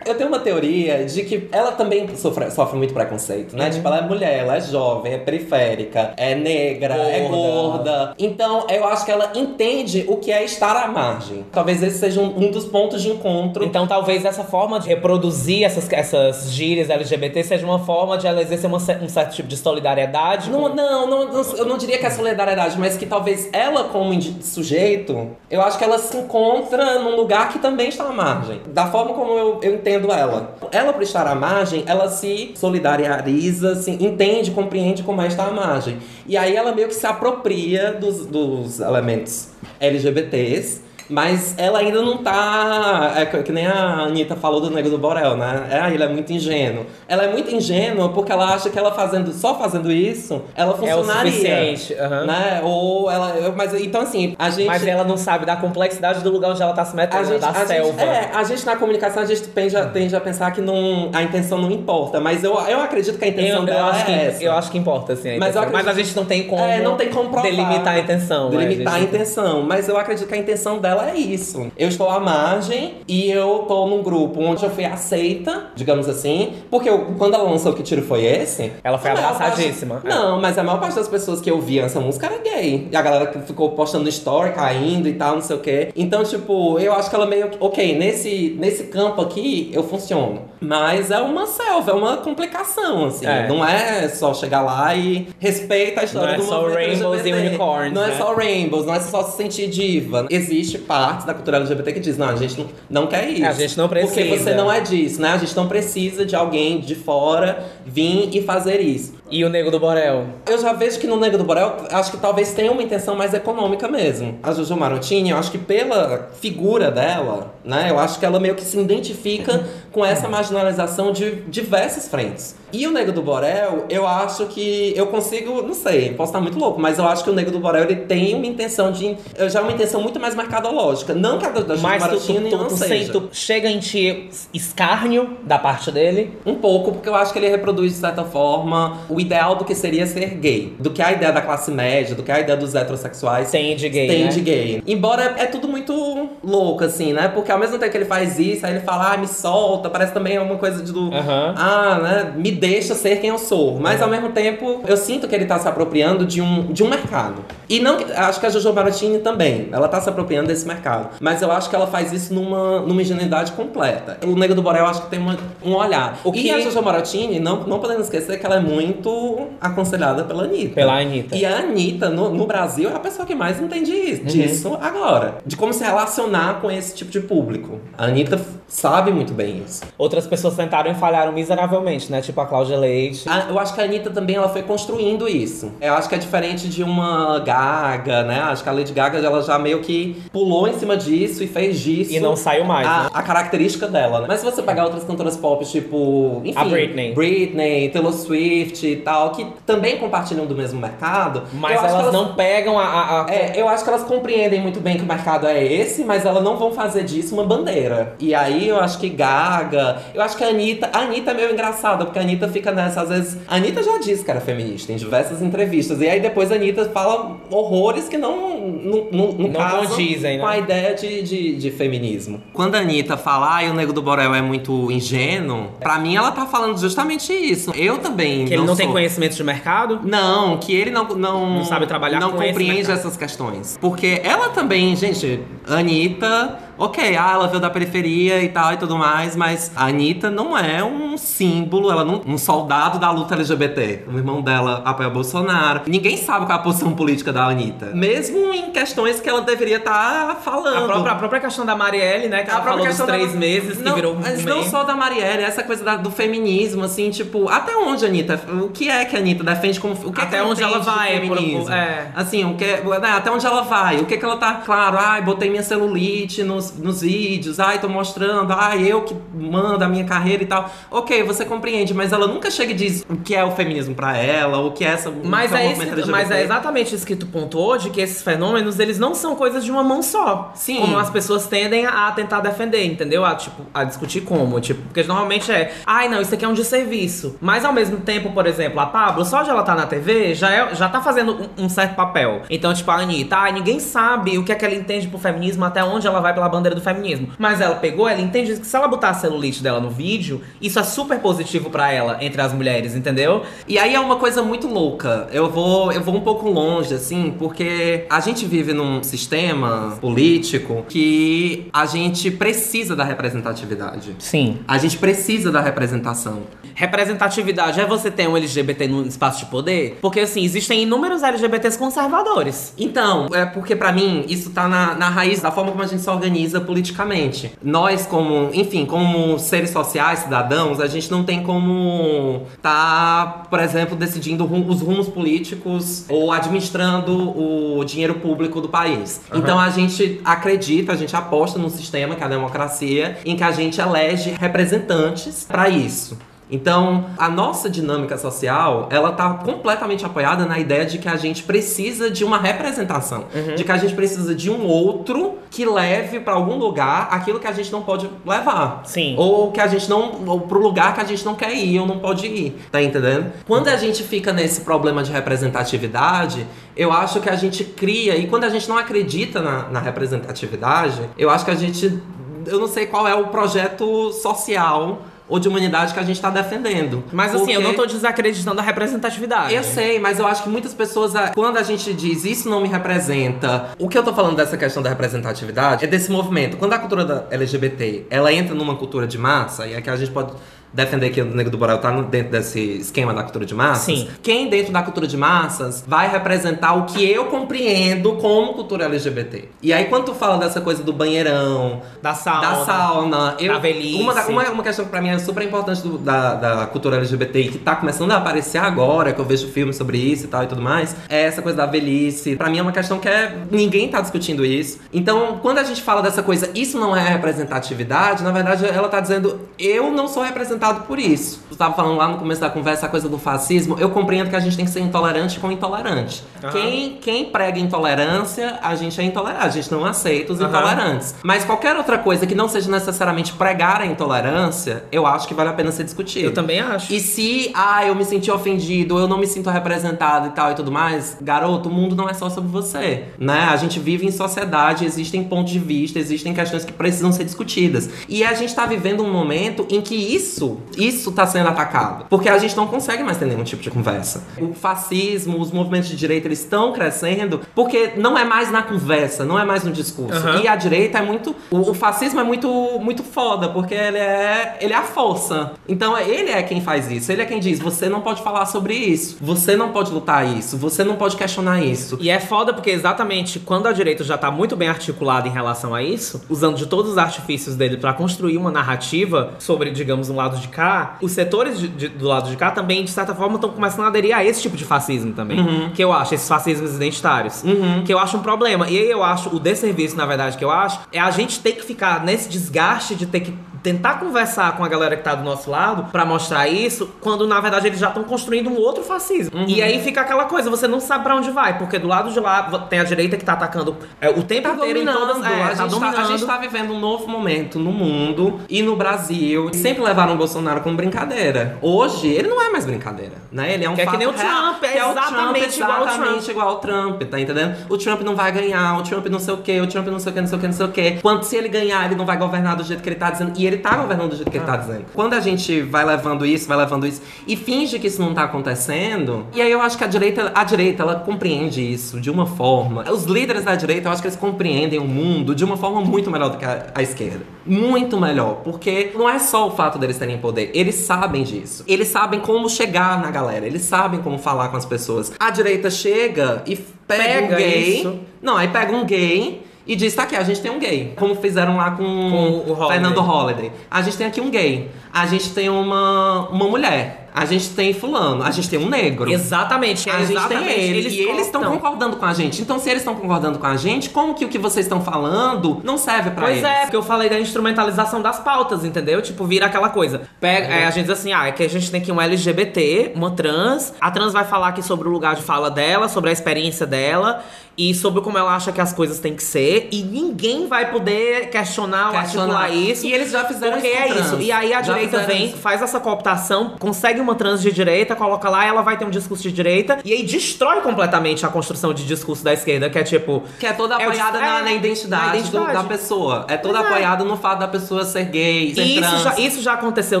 Eu tenho uma teoria de que ela também sofre, sofre muito preconceito, né? Tipo, ela é mulher, ela é jovem, é periférica, é negra, é
Gorda.
gorda. Então, eu acho que ela entende o que é estar à margem. Talvez esse seja um, um dos pontos de encontro.
Então talvez essa forma de reproduzir essas, essas gírias LGBT seja uma forma de ela exercer uma um certo tipo de solidariedade.
Não,
com-
não, não, não- eu não diria que é solidariedade, mas que talvez ela, como sujeito, eu acho que ela se encontra num lugar que também está à margem. Da forma como eu, eu entendo ela. Ela, por estar à margem, ela se solidariza, se entende, compreende como é estar à margem. E aí ela meio que se apropria dos, dos elementos LGBTs. Mas ela ainda não tá. É que que nem a Anitta falou do Nego do Borel, né? É, ele é muito ingênuo. Ela é muito ingênua porque ela acha que ela fazendo, só fazendo isso, ela
É o
funcionaria.
suficiente. aham.
Né? Ou ela. eu- Mas então assim, a gente.
Mas ela não sabe da complexidade do lugar onde ela tá se metendo,
a gente,
da
a gente-
selva.
é, a gente na comunicação a gente tende a, tende a pensar que não, a intenção não importa, mas eu, eu acredito que a intenção
Eu, eu
dela
que,
é essa.
eu acho que importa, assim. a
Mas eu
intenção. Mas a
acredito-
gente não tem como,
É, não tem como provar.
delimitar a intenção. né?
Delimitar a
gente-
intenção, mas eu acredito que a intenção dela é isso. Eu estou à margem e eu tô num grupo onde eu fui aceita, digamos assim, porque eu- quando ela lançou Que Tiro Foi Esse?
Ela foi abraçadíssima.
parte- Não, mas a maior parte das pessoas que ouviam essa música era gay. E a galera que ficou postando story, caindo e tal, não sei o quê. Então, tipo, eu acho que ela meio que, ok, nesse, nesse campo aqui eu funciono. Mas é uma selva, é uma complicação, assim.
É.
Não é só chegar lá e respeita a história
Não é
do
só
movimento
rainbows e
LGBT.
unicorns,
Não é
né?
só rainbows, não é só se sentir diva. Existe parte da cultura LGBT que diz, não, a gente não, não quer isso.
A gente não
Porque
precisa.
você não é disso, né? A gente não precisa de alguém de fora vir e fazer isso.
E o Nego do Borel?
Eu já vejo que no Nego do Borel, acho que talvez tenha uma intenção mais econômica mesmo. A Jojo Marottini, eu acho que pela figura dela, né? Eu acho que ela meio que se identifica com essa marginalização de diversas frentes. E o Nego do Borel, eu acho que eu consigo, não sei, posso estar muito louco, mas eu acho que o Nego do Borel ele tem uma intenção de, já uma intenção muito mais ideológica. Não que a da, da
Mas tu, tu, tu,
não seja.
tu chega em ti escárnio da parte dele.
Um pouco, porque eu acho que ele reproduz, de certa forma, o ideal do que seria ser gay. Do que a ideia da classe média, do que a ideia dos heterossexuais
Tem de gay,
tem
né?
de gay. Embora é tudo muito louco, assim, né? Porque ao mesmo tempo que ele faz isso, aí ele fala, ah, me solta, parece também é uma coisa de do.
Aham.
Ah, né? Me deixa ser quem eu sou. Mas ao mesmo tempo, eu sinto que ele tá se apropriando de um, de um mercado. E não. Acho que a Jojo Baratini também. Ela tá se apropriando desse mercado. Mas eu acho que ela faz isso numa, numa ingenuidade completa. O Negro do Borel, eu acho que tem uma- um olhar.
O
E
que-
a Jojo Baratini, não, não podemos esquecer que ela é muito aconselhada pela Anitta.
Pela Anitta.
E a Anitta, no, no Brasil, é a pessoa que mais entende isso-
Uhum.
disso agora. De como se relacionar com esse tipo de público. A Anitta sabe muito bem isso.
Outras pessoas tentaram e falharam miseravelmente, né? Tipo a Cláudia Leite.
A- eu acho que a Anitta também ela foi construindo isso. Eu acho que é diferente de uma Gaga, né? Acho que a Lady Gaga ela já meio que pulou em cima disso e fez disso.
E não saiu mais,
a,
né?
a característica dela, né? Mas se você pegar outras cantoras pop, tipo. Enfim,
A Britney.
Britney, Taylor Swift e tal, que também compartilham do mesmo mercado.
Mas
que
elas, não pegam a. a- a-
É, eu acho que elas compreendem muito bem que o mercado é esse, mas elas não vão fazer disso uma bandeira. E aí eu acho que Gaga, eu acho que a Anitta, a Anitta é meio engraçada, porque a Anitta fica nessa, às vezes. A Anitta já disse que era feminista em diversas entrevistas. E aí depois a Anitta fala horrores que não, não, não, não
condizem?
Com a ideia de, de, de feminismo. Quando a Anitta fala, ah, o Nego do Borel é muito ingênuo, pra mim ela tá falando justamente isso. Eu também.
que ele não tem
sou.
conhecimento de mercado?
Não, que ele não não,
Não sabe trabalhar
não compreende essas questões. Porque ela também, gente, Anitta, ok, ah, ela veio da periferia e tal e tudo mais, mas a Anitta não é um símbolo, ela não um soldado da luta LGBT. O irmão dela apoia Bolsonaro. Ninguém sabe qual é a posição política da Anitta. Mesmo em questões que ela deveria estar falando.
A própria, a própria questão da Marielle, né? Que ela falou dos três
da-
meses,
não,
que virou um
Mas não só da Marielle, essa coisa da- do feminismo, assim, tipo, até onde, Anitta? O que é que a Anitta defende como. O que é
Até
que ela
onde ela vai, por-
feminismo?
é.
Assim, o que, né, até onde ela vai? O que, que ela tá. Claro, ai, botei minha celulite nos, nos vídeos, ai, tô mostrando, ai, eu que mando a minha carreira e tal. Ok, você compreende, mas ela nunca chega e diz o que é o feminismo pra ela, o que é essa.
Mas é,
o
esse, mas é exatamente isso que tu pontuou, de que esses fenômenos, eles não são coisas de uma mão só.
Sim.
Como as pessoas tendem a, tentar defender, entendeu? A, tipo, a discutir como, tipo, porque normalmente é, ai não, isso aqui é um desserviço. Mas ao mesmo tempo, por exemplo, a Pablo, só de ela tá na TV, já, é, já tá fazendo um, um certo papel. Então, tipo, a Anitta, ai, ninguém sabe o que é que ela entende pro feminismo, até onde ela vai pela bandeira do feminismo. Mas ela pegou, ela entende que se ela botar a celulite dela no vídeo, isso é super positivo pra ela, entre as mulheres, entendeu?
E aí é uma coisa muito louca. Eu vou, eu vou um pouco longe, assim, porque a gente vive num sistema político que a gente precisa da representatividade.
Sim.
A gente precisa da representação.
Representatividade é você ter um LGBT no espaço de poder? Porque, assim, existem inúmeros LGBTs conservadores.
Então, é porque pra mim isso tá na, na raiz da forma como a gente se organiza politicamente. Nós, como, enfim, como seres sociais, cidadãos, a gente não tem como tá, por exemplo, decidindo rum- os rumos políticos ou administrando o dinheiro público do país. Então a gente acredita, a gente aposta num sistema que é a democracia, em que a gente elege representantes pra isso. Então, a nossa dinâmica social, ela tá completamente apoiada na ideia de que a gente precisa de uma representação, de que a gente precisa de um outro que leve pra algum lugar aquilo que a gente não pode levar.
Sim.
Ou que a gente não, ou pro lugar que a gente não quer ir ou não pode ir, tá entendendo? Quando a gente fica nesse problema de representatividade, eu acho que a gente cria, e quando a gente não acredita na, na representatividade, eu acho que a gente, eu não sei qual é o projeto social ou de humanidade que a gente tá defendendo.
Mas, assim, eu
Porque-
não tô desacreditando a representatividade.
eu sei, mas eu acho que muitas pessoas, quando a gente diz isso não me representa, o que eu tô falando dessa questão da representatividade é desse movimento. Quando a cultura da LGBT ela entra numa cultura de massa, e aqui a gente pode defender que o Nego do Borel tá dentro desse esquema da cultura de massas.
Sim.
Quem dentro da cultura de massas vai representar o que eu compreendo como cultura LGBT. E aí, quando tu fala dessa coisa do banheirão,
Da sauna.
da sauna. Eu,
Da velhice.
Uma, uma, uma questão que pra mim é super importante do- da, da cultura LGBT e que tá começando a aparecer agora, que eu vejo filmes sobre isso e tal e tudo mais, é essa coisa da velhice. Pra mim é uma questão que é. Ninguém tá discutindo isso. Então, quando a gente fala dessa coisa, isso não é representatividade, na verdade ela tá dizendo, eu não sou representatividade representado por isso. Tu tava falando lá no começo da conversa a coisa do fascismo. Eu compreendo que a gente tem que ser intolerante com intolerante.
Aham.
Quem, quem prega intolerância, a gente é intolerante. A gente não aceita os
Aham.
intolerantes. Mas qualquer outra coisa que não seja necessariamente pregar a intolerância, eu acho que vale a pena ser discutido.
Eu também acho.
E se, ah, eu me senti ofendido, eu não me sinto representado e tal e tudo mais, garoto, o mundo não é só sobre você, né? A gente vive em sociedade, existem pontos de vista, existem questões que precisam ser discutidas. E a gente tá vivendo um momento em que isso, isso tá sendo atacado. Porque a gente não consegue mais ter nenhum tipo de conversa. O fascismo, os movimentos de direita, eles estão crescendo porque não é mais na conversa, não é mais no discurso.
Aham.
E a direita é muito. O, o fascismo é muito, muito foda, porque ele é, ele é a força. Então ele é quem faz isso. Ele é quem diz: você não pode falar sobre isso, você não pode lutar isso, você não pode questionar isso.
E é foda porque exatamente quando a direita já tá muito bem articulada em relação a isso, usando de todos os artifícios dele pra construir uma narrativa sobre, digamos, um lado de cá, os setores de- de- do lado de cá também, de certa forma, estão começando a aderir a esse tipo de fascismo também. Que eu acho, esses fascismos identitários. Que eu acho um problema. E aí eu acho, o desserviço, na verdade, que eu acho, é a gente ter que ficar nesse desgaste de ter que tentar conversar com a galera que tá do nosso lado pra mostrar isso, quando na verdade eles já estão construindo um outro fascismo. E aí fica aquela coisa, você não sabe pra onde vai, porque do lado de lá tem a direita que tá atacando é, o tempo
Tá
inteiro em todas, é,
a,
tá
gente
dominando.
tá, a gente tá vivendo um novo momento no mundo e no Brasil. Sempre levaram o Bolsonaro como brincadeira. Hoje, ele não é mais brincadeira, né? Ele é um
Que é que nem o Trump, é
o
exatamente igual ao Trump.
igual ao Trump, tá entendendo? O Trump não vai ganhar, o Trump não sei o quê, o Trump não sei o quê, não sei o quê, não sei o quê. Quando se ele ganhar, ele não vai governar do jeito que ele tá dizendo. E ele tá governando do jeito que ele tá
Ah.
dizendo. Quando a gente vai levando isso, vai levando isso e finge que isso não tá acontecendo, e aí eu acho que a direita, a direita, ela compreende isso de uma forma. Os líderes da direita, eu acho que eles compreendem o mundo de uma forma muito melhor do que a, a esquerda. Muito melhor. Porque não é só o fato deles terem poder, eles sabem disso. Eles sabem como chegar na galera, eles sabem como falar com as pessoas. A direita chega e pega,
Pega
um gay.
isso.
Não, aí pega um gay. E diz, tá aqui, a gente tem um gay. Como fizeram lá com,
Com o Holiday.
Fernando Holliday. A gente tem aqui um gay. A gente tem uma, uma mulher. A gente tem fulano. A gente tem um negro.
Exatamente, é
A gente tem ele. e eles estão concordando com a gente. Então, se eles estão concordando com a gente, como que o que vocês estão falando não serve pra
Pois
eles?
é, porque eu falei da instrumentalização das pautas, entendeu? Tipo, vira aquela coisa. Pega, é, a gente diz assim, ah, é que a gente tem aqui um LGBT, uma trans. A trans vai falar aqui sobre o lugar de fala dela, sobre a experiência dela e sobre como ela acha que as coisas têm que ser. E ninguém vai poder questionar, ou
Questionar.
articular isso.
E eles já fizeram
porque
isso com
é
trans.
isso. E aí a
Já
direita vem,
isso.
faz essa cooptação, consegue uma trans de direita, coloca lá, ela vai ter um discurso de direita. E aí destrói completamente a construção de discurso da esquerda, que é tipo.
Que é toda
É
apoiada na,
é,
na identidade,
na
do-
identidade.
da pessoa. É toda
é.
apoiada no fato da pessoa ser gay, ser
E isso
trans.
já, isso já aconteceu,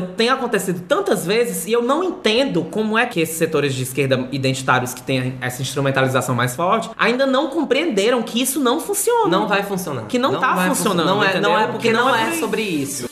tem acontecido tantas vezes, e eu não entendo como é que esses setores de esquerda identitários que têm essa instrumentalização mais forte ainda não compreenderam que isso não funciona.
Não vai funcionar.
Que não tá
vai
funcionando,
funcionar. Não é, não é porque
Que
não,
não é
é, sobre isso.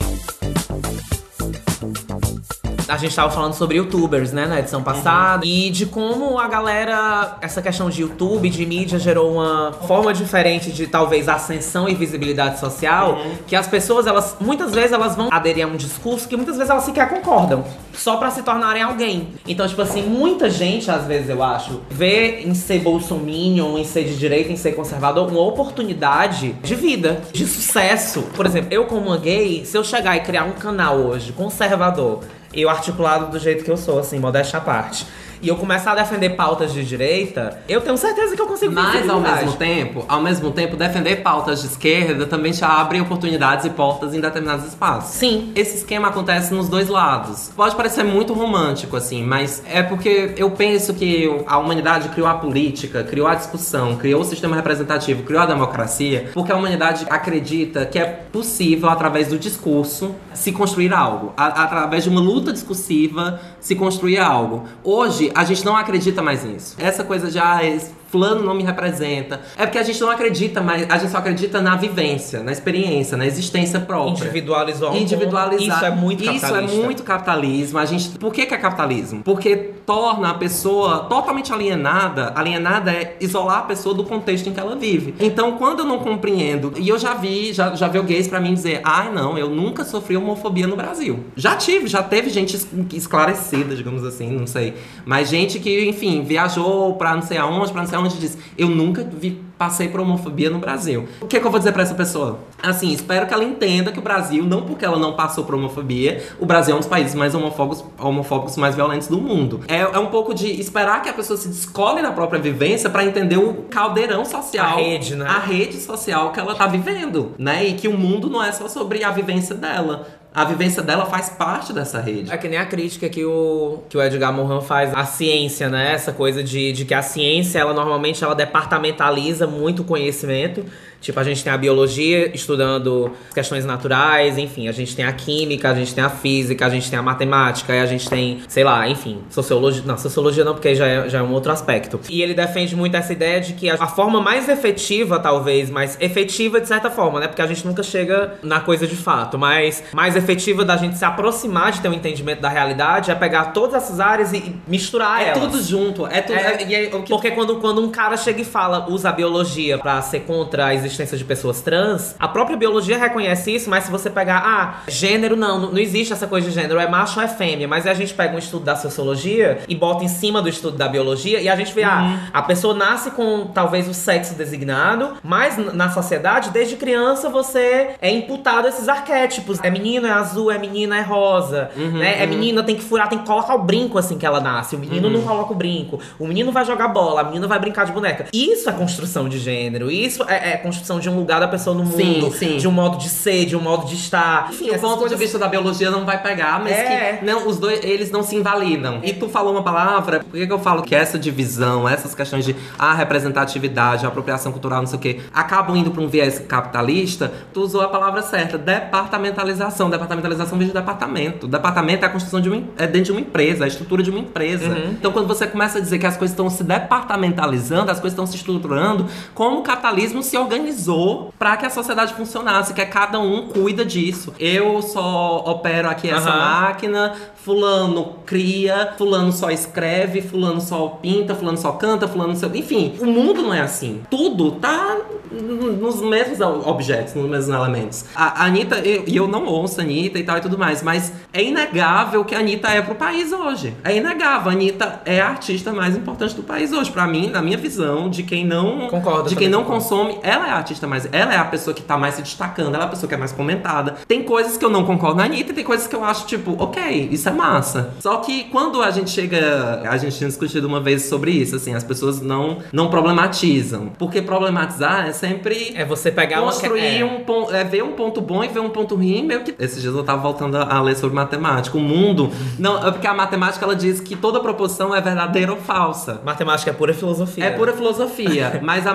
A gente tava falando sobre youtubers, né, na edição passada, e de como a galera, essa questão de YouTube, de mídia, gerou uma forma diferente de talvez ascensão e visibilidade social, que as pessoas, elas, muitas vezes elas vão aderir a um discurso que muitas vezes elas sequer concordam, só pra se tornarem alguém. Então, tipo assim, muita gente, às vezes, eu acho, vê em ser bolsominion, em ser de direita, em ser conservador, uma oportunidade de vida, de sucesso. Por exemplo, eu como uma gay, se eu chegar e criar um canal hoje, conservador, eu articulado do jeito que eu sou, assim, modéstia à parte. E eu começar a defender pautas de direita, eu tenho certeza que eu consigo
Mas ao mesmo tempo, ao mesmo tempo, defender pautas de esquerda também te abre oportunidades e portas em determinados espaços.
Sim.
Esse esquema acontece nos dois lados. Pode parecer muito romântico, assim, mas é porque eu penso que a humanidade criou a política, criou a discussão, criou o sistema representativo, criou a democracia, porque a humanidade acredita que é possível, através do discurso, se construir algo. A- através de uma luta discursiva, se construir algo. Hoje, a gente não acredita mais nisso. Essa coisa esse fulano não me representa. É porque a gente não acredita mais, a gente só acredita na vivência, na experiência, na existência própria.
Individualizou.
Individualizar.
ponto. Isso é muito capitalista.
Isso é muito capitalismo. A gente, por que, que é capitalismo? Porque torna a pessoa totalmente alienada. Alienada é isolar a pessoa do contexto em que ela vive. Então, quando eu não compreendo, e eu já vi, já, já veio gays pra mim dizer: ai, não, eu nunca sofri homofobia no Brasil. Já tive, já teve gente es- esclarecida, digamos assim, não sei. Mas gente que, enfim, viajou pra não sei aonde, pra não sei aonde, diz: eu nunca vi passei por homofobia no Brasil. O que, que eu vou dizer pra essa pessoa? Assim, espero que ela entenda que o Brasil, não porque ela não passou por homofobia, o Brasil é um dos países mais homofóbicos, homofóbicos mais violentos do mundo. É, é um pouco de esperar que a pessoa se descole na própria vivência pra entender o caldeirão social.
A rede, né?
A rede social que ela tá vivendo, né? E que o mundo não é só sobre a vivência dela. A vivência dela faz parte dessa rede.
É que nem a crítica que o, que o Edgar Morin faz à ciência, né? Essa coisa de, de que a ciência, ela normalmente ela departamentaliza muito o conhecimento. Tipo, a gente tem a biologia estudando questões naturais, enfim, a gente tem a química, a gente tem a física, a gente tem a matemática, e a gente tem, sei lá, enfim, sociologia. Não, sociologia não, porque já é, já é um outro aspecto. E ele defende muito essa ideia de que a, a forma mais efetiva, talvez, mais efetiva de certa forma, né? Porque a gente nunca chega na coisa de fato, mas mais efetiva da gente se aproximar de ter um entendimento da realidade é pegar todas essas áreas e e misturar
É
elas.
tudo junto, é tudo.
É,
é- é
Porque quando, quando um cara chega e fala, usa a biologia pra ser contra a existência de pessoas trans, a própria biologia reconhece isso, mas se você pegar, ah, gênero não, não, existe essa coisa de gênero, é macho ou é fêmea, mas aí a gente pega um estudo da sociologia e bota em cima do estudo da biologia e a gente vê,
Uhum.
ah, a pessoa nasce com talvez o sexo designado, mas na sociedade, desde criança, você é imputado a esses arquétipos. É menino, é azul, é menina, é rosa,
Uhum,
né? É menina, tem que furar, tem que colocar o brinco assim que ela nasce. O menino
Uhum.
não coloca o brinco. O menino vai jogar bola, a menina vai brincar de boneca. Isso é construção de gênero. Isso é, é construção de um lugar da pessoa no
Sim,
mundo.
sim.
De um modo de ser, de um modo de estar. Enfim,
o ponto de
coisas-
vista da biologia não vai pegar, mas
É.
que não, os dois, eles não se invalidam. E tu falou uma palavra, por que, que eu falo que essa divisão, essas questões de ah, representatividade, apropriação cultural, não sei o quê, acabam indo para um viés capitalista? Tu usou a palavra certa, departamentalização. Departamentalização vem de departamento. Departamento é a construção de uma, é dentro de uma empresa, a estrutura de uma empresa. Então, quando você começa a dizer que as coisas estão se departamentalizando, as coisas estão se estruturando, como o capitalismo se organizou para que a sociedade funcionasse, que é cada um cuida disso. Eu só opero aqui essa
Aham.
máquina, fulano cria, fulano só escreve, fulano só pinta, fulano só canta, fulano só... Enfim, o mundo não é assim. Tudo tá nos mesmos objetos, nos mesmos elementos. A Anitta, eu- e eu, não ouço a Anitta e tal e tudo mais, mas é inegável que a Anitta é pro país hoje. É inegável. A Anitta é a artista mais importante do país hoje. Pra mim, na minha visão, de quem não...
Concordo,
De quem não
concordo.
consome, ela é a artista mais. Ela é a pessoa que tá mais se destacando, ela é a pessoa que é mais comentada. Tem coisas que eu não concordo na Anitta e tem coisas que eu acho, tipo, ok, isso é massa. Só que quando a gente chega. A gente tinha discutido uma vez sobre isso, assim, as pessoas não, não problematizam. Porque problematizar é sempre.
É você pegar uma.
Construir
é.
um ponto, é ver um ponto bom e ver um ponto ruim, meio que. Esses dias eu tava voltando a, ler sobre matemática. O mundo. Não, é porque a matemática ela diz que toda proposição é verdadeira ou falsa.
Matemática é pura filosofia.
É pura filosofia. mas a,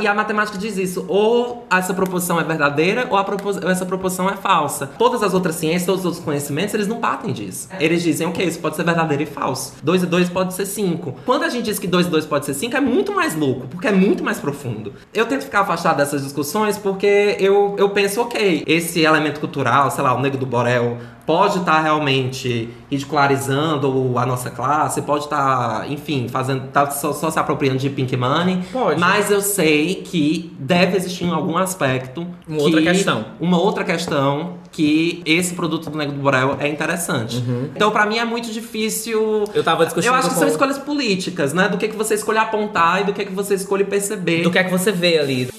e a matemática diz isso. Ou essa proposição é verdadeira ou propos- essa proposição é falsa. Todas as outras ciências, todos os outros conhecimentos, eles não partem disso. Eles dizem, ok, isso pode ser verdadeiro e falso. 2 e 2 pode ser 5. Quando a gente diz que 2 e 2 pode ser 5, é muito mais louco, porque é muito mais profundo. Eu tento ficar afastado dessas discussões porque eu, eu penso, ok, esse elemento cultural, sei lá, o Negro do Borel, pode estar realmente ridicularizando a nossa classe, pode estar, enfim, fazendo, tá só, só se apropriando de pink money.
Pode.
Mas eu sei que deve existir em algum aspecto.
Uma
que-
outra questão.
Uma outra questão que esse produto do Negro do Borel é interessante. Então, pra mim, é muito difícil.
Uhum. Eu tava discutindo
Eu acho que são escolhas políticas, né? Do que, que você escolhe apontar e do que, que você escolhe perceber.
Do que é que você vê ali.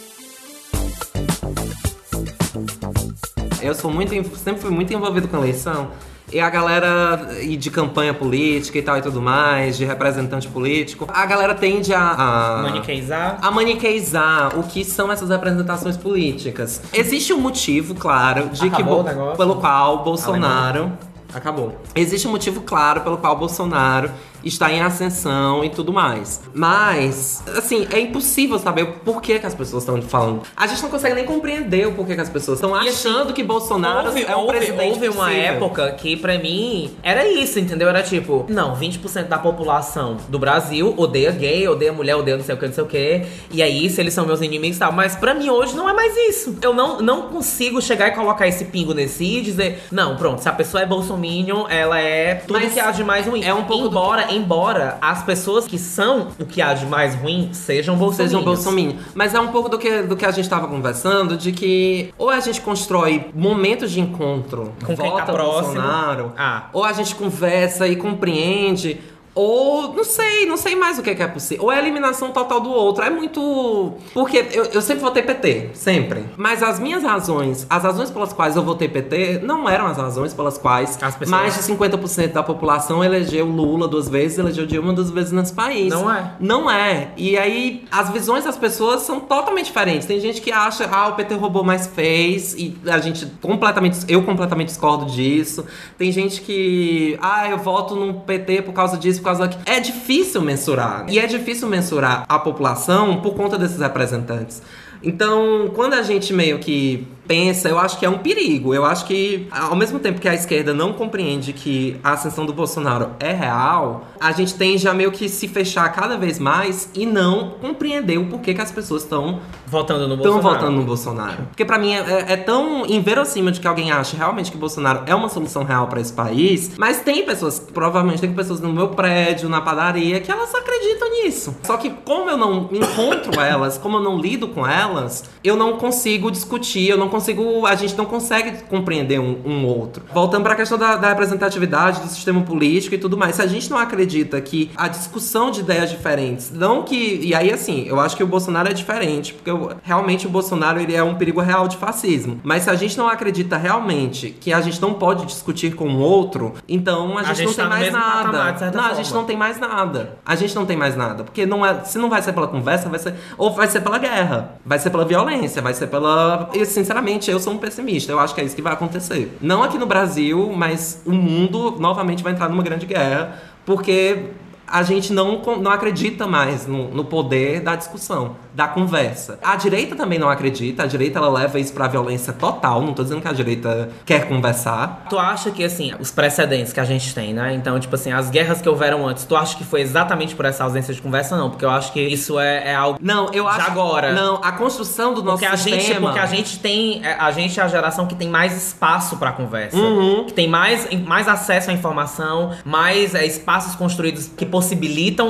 Eu sou muito, sempre fui muito envolvido com eleição. E a galera e de campanha política e tal e tudo mais, de representante político, a galera tende a. a
Maniqueizar.
a maniqueizar o que são essas representações políticas. Existe um motivo, claro, de que
Acabou negócio?
pelo qual Bolsonaro acabou. Existe um motivo claro pelo qual Bolsonaro está em ascensão e tudo mais. Mas, assim, é impossível saber o porquê que as pessoas estão falando. A gente não consegue nem compreender o porquê que as pessoas estão
E assim,
achando que Bolsonaro
Houve,
é um
houve-
presidente
houve uma
possível.
época que, pra mim, era isso, entendeu? Era tipo, não, 20% da população do Brasil odeia gay, odeia mulher, odeia não sei o que, não sei o que. E aí, se eles são meus inimigos e tal. Mas pra mim, hoje, não é mais isso. Eu não, não consigo chegar e colocar esse pingo nesse e dizer, não, pronto, se a pessoa é bolsominion, ela é tudo
Mas
que há de mais ruim.
é um pouco
embora, embora as pessoas que são o que há de mais ruim sejam bolsominions.
Sejam bolsominion. Mas é um pouco do que, do que a gente tava conversando, de que ou a gente constrói momentos de encontro
Com quem
vota
tá próximo.
Bolsonaro,
Ah.
ou a gente conversa e compreende, Ou não sei, não sei mais o que é, que é possível. Ou é a eliminação total do outro. É muito. Porque eu, eu sempre votei PT, sempre. Mas as minhas razões, as razões pelas quais eu votei PT, não eram as razões pelas quais
As pessoas-
mais de 50% da população elegeu Lula duas vezes, elegeu Dilma duas vezes nesse país.
Não é.
Não é. E aí, as visões das pessoas são totalmente diferentes. Tem gente que acha, ah, o PT roubou, mas fez. E a gente completamente. Eu completamente discordo disso. Tem gente que, ah, eu voto no PT por causa disso, por causa daquilo. É difícil mensurar. E é difícil mensurar a população por conta desses representantes. Então, quando a gente meio que pensa, eu acho que é um perigo. Eu acho que, ao mesmo tempo que a esquerda não compreende que a ascensão do Bolsonaro é real, a gente tende a meio que se fechar cada vez mais e não compreender o porquê que as pessoas estão
Votando no
estão
Bolsonaro.
votando no Bolsonaro. Porque pra mim é, é- é tão inverossímil de que alguém ache realmente que Bolsonaro é uma solução real pra esse país, mas tem pessoas, provavelmente tem pessoas no meu prédio, na padaria, que elas acreditam nisso. Só que como eu não encontro elas, como eu não lido com elas, eu não consigo discutir, eu não consigo, a gente não consegue compreender um, um outro. Voltando pra questão da, da representatividade do sistema político e tudo mais, se a gente não acredita que a discussão de ideias diferentes, não que, e aí assim, eu acho que o Bolsonaro é diferente, porque eu- realmente o Bolsonaro ele é um perigo real de fascismo. Mas se a gente não acredita realmente que a gente não pode discutir com o outro, então a gente,
gente
não
tá
tem mais
patamar,
nada.
certa
não, a
forma.
gente não tem mais nada. A gente não tem mais nada, porque não é, se não vai ser pela conversa, vai ser ou vai ser pela guerra, vai ser pela violência, vai ser pela, e sinceramente, eu sou um pessimista. Eu acho que é isso que vai acontecer. Não aqui no Brasil, mas o mundo novamente vai entrar numa grande guerra, porque a gente não, não acredita mais no, no poder da discussão, da conversa. A direita também não acredita, a direita ela leva isso pra violência total. Não tô dizendo que a direita quer conversar.
Tu acha que, assim, os precedentes que a gente tem, né? Então, tipo assim, as guerras que houveram antes, tu acha que foi exatamente por essa ausência de conversa? Não, porque eu acho que isso é, é algo.
Não, eu acho.
agora.
Não, a construção do nosso
Porque a, gente,
sistema.
porque a gente tem. é, A gente é a geração que tem mais espaço pra conversa.
Uhum.
Que tem mais, mais acesso à informação, mais é, espaços construídos que possibilitam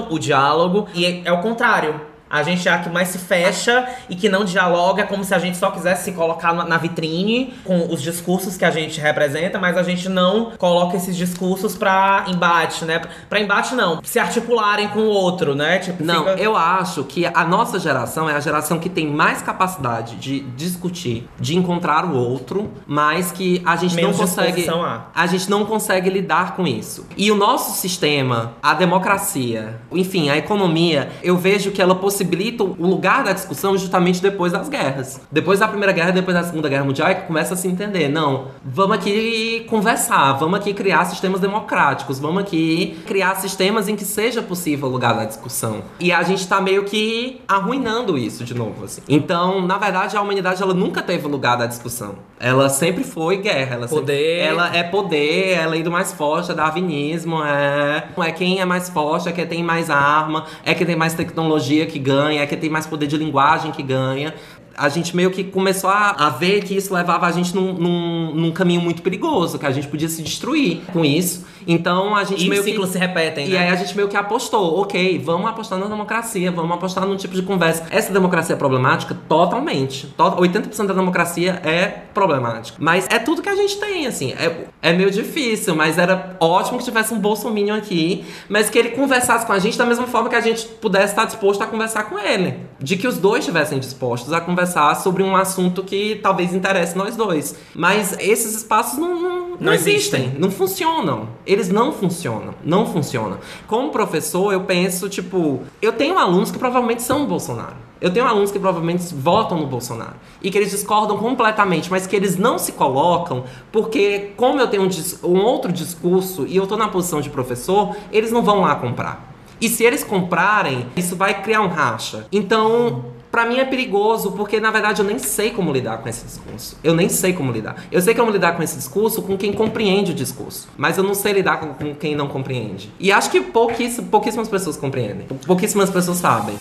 o diálogo. E é, é o contrário. A gente é a que mais se fecha e que não dialoga, como se a gente só quisesse se colocar na- vitrine com os discursos que a gente representa, mas a gente não coloca esses discursos pra embate, né? Pra embate não, se articularem com o outro, né? Tipo,
Não,
fica-
eu acho que a nossa geração é a geração que tem mais capacidade de discutir, de encontrar o outro, mas que a gente
Menos
não consegue.
há.
A gente não consegue lidar com isso. E o nosso sistema, a democracia, enfim, a economia, eu vejo que ela possibilita o lugar da discussão justamente depois das guerras. Depois da Primeira Guerra, depois da Segunda Guerra Mundial, é que começa a se entender. Não, vamos aqui conversar, vamos aqui criar sistemas democráticos, vamos aqui criar sistemas em que seja possível o lugar da discussão. E a gente tá meio que arruinando isso de novo, assim. Então, na verdade, a humanidade ela nunca teve lugar da discussão. Ela sempre foi guerra, ela sempre-
Poder.
ela é poder, é lei do mais forte, é darwinismo, é, é quem é mais forte, é quem tem mais arma, é quem tem mais tecnologia que ganha, é quem tem mais poder de linguagem que ganha. A gente meio que começou a, a ver que isso levava a gente num, num, num caminho muito perigoso, que a gente podia se destruir com isso. Então a gente
E
meio
os ciclos
que.
se repetem,
E
né?
aí a gente meio que apostou, ok, vamos apostar na democracia, vamos apostar num tipo de conversa. Essa democracia é problemática? Totalmente. To- 80% da democracia é problemática. Mas é tudo que a gente tem, assim. É, é meio difícil, mas era ótimo que tivesse um bolsominion aqui, mas que ele conversasse com a gente da mesma forma que a gente pudesse estar disposto a conversar com ele. De que os dois estivessem dispostos a conversar sobre um assunto que talvez interesse nós dois. Mas esses espaços não, não, não
Não
existem.
existem.
Não funcionam. Eles não funcionam. Não funcionam. Como professor, eu penso, tipo, eu tenho alunos que provavelmente são Bolsonaro. Eu tenho alunos que provavelmente votam no Bolsonaro. E que eles discordam completamente, mas que eles não se colocam, porque como eu tenho um, um outro discurso e eu tô na posição de professor, eles não vão lá comprar. E se eles comprarem, isso vai criar um racha. Então, pra mim é perigoso, porque na verdade eu nem sei como lidar com esse discurso. Eu nem sei como lidar. Eu sei como lidar com esse discurso com quem compreende o discurso, mas eu não sei lidar com, com quem não compreende. E acho que pouquíss- pouquíssimas pessoas compreendem. Pouquíssimas pessoas sabem.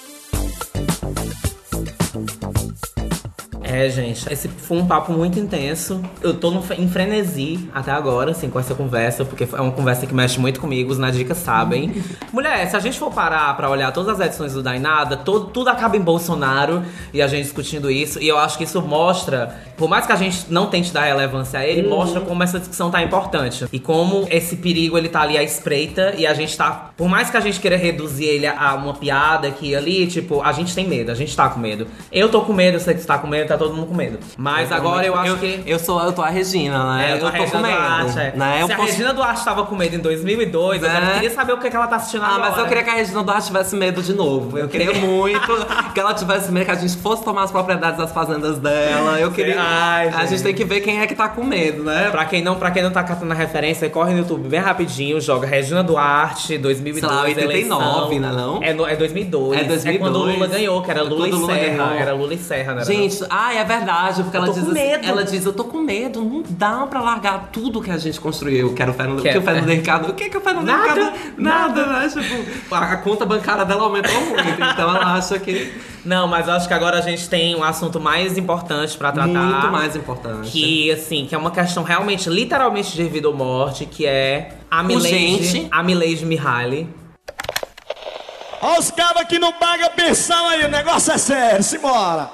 É, gente, esse foi um papo muito intenso. Eu tô no, em frenesi até agora, assim, com essa conversa, porque é uma conversa que mexe muito comigo, os Nadicas sabem. Mulher, se a gente for parar pra olhar todas as edições do Dainada, todo, tudo acaba em Bolsonaro e a gente discutindo isso. E eu acho que isso mostra por mais que a gente não tente dar relevância a ele, mostra como essa discussão tá importante. E como esse perigo ele tá ali à espreita e a gente tá. Por mais que a gente queira reduzir ele a uma piada aqui ali, tipo, a gente tem medo, a gente tá com medo. Eu tô com medo, eu sei que você tá com medo, tá todo mundo com medo. Mas agora eu acho
eu,
que.
Eu sou, eu tô a Regina, né?
É,
eu tô,
a Regina
com medo.
Duarte, é.
né? Eu
Se a
posso-
Regina Duarte tava com medo em 2002, eu
Né?
queria saber o que, que ela tá assistindo
Ah,
agora.
mas eu queria que a Regina Duarte tivesse medo de novo. Eu queria muito que ela tivesse medo, que a gente fosse tomar as propriedades das fazendas dela. Eu queria.
Ai,
a gente tem que ver quem é que tá com medo, né?
Pra quem, não, pra quem não tá catando a referência, corre no YouTube bem rapidinho, joga Regina Duarte, 2002,
Sei lá, 89,
eleição.
né, não?
É, no- é 2002.
É 2002.
quando o Lula ganhou, que era
É
Lula
quando
e
Lula
Serra.
ganhou.
Era Lula e Serra, né?
Gente, ai, é verdade, porque ela
tô
diz assim,
medo.
ela diz, eu tô com medo, não dá pra largar tudo que a gente construiu, que era o Fernando,
Que
que
é-
o Fernando Ricardo, o que que o Fernando
Nada,
Ricardo, nada, né, tipo, a, a conta bancária dela aumentou muito, então ela acha que
Não, mas eu acho que agora a gente tem um assunto mais importante pra tratar.
muito mais importante.
Que, assim, que é uma questão realmente, literalmente de vida ou morte, que é a Milady, a Milady Mihaly.
Olha os cabos que não pagam pensão aí, o negócio é sério, simbora.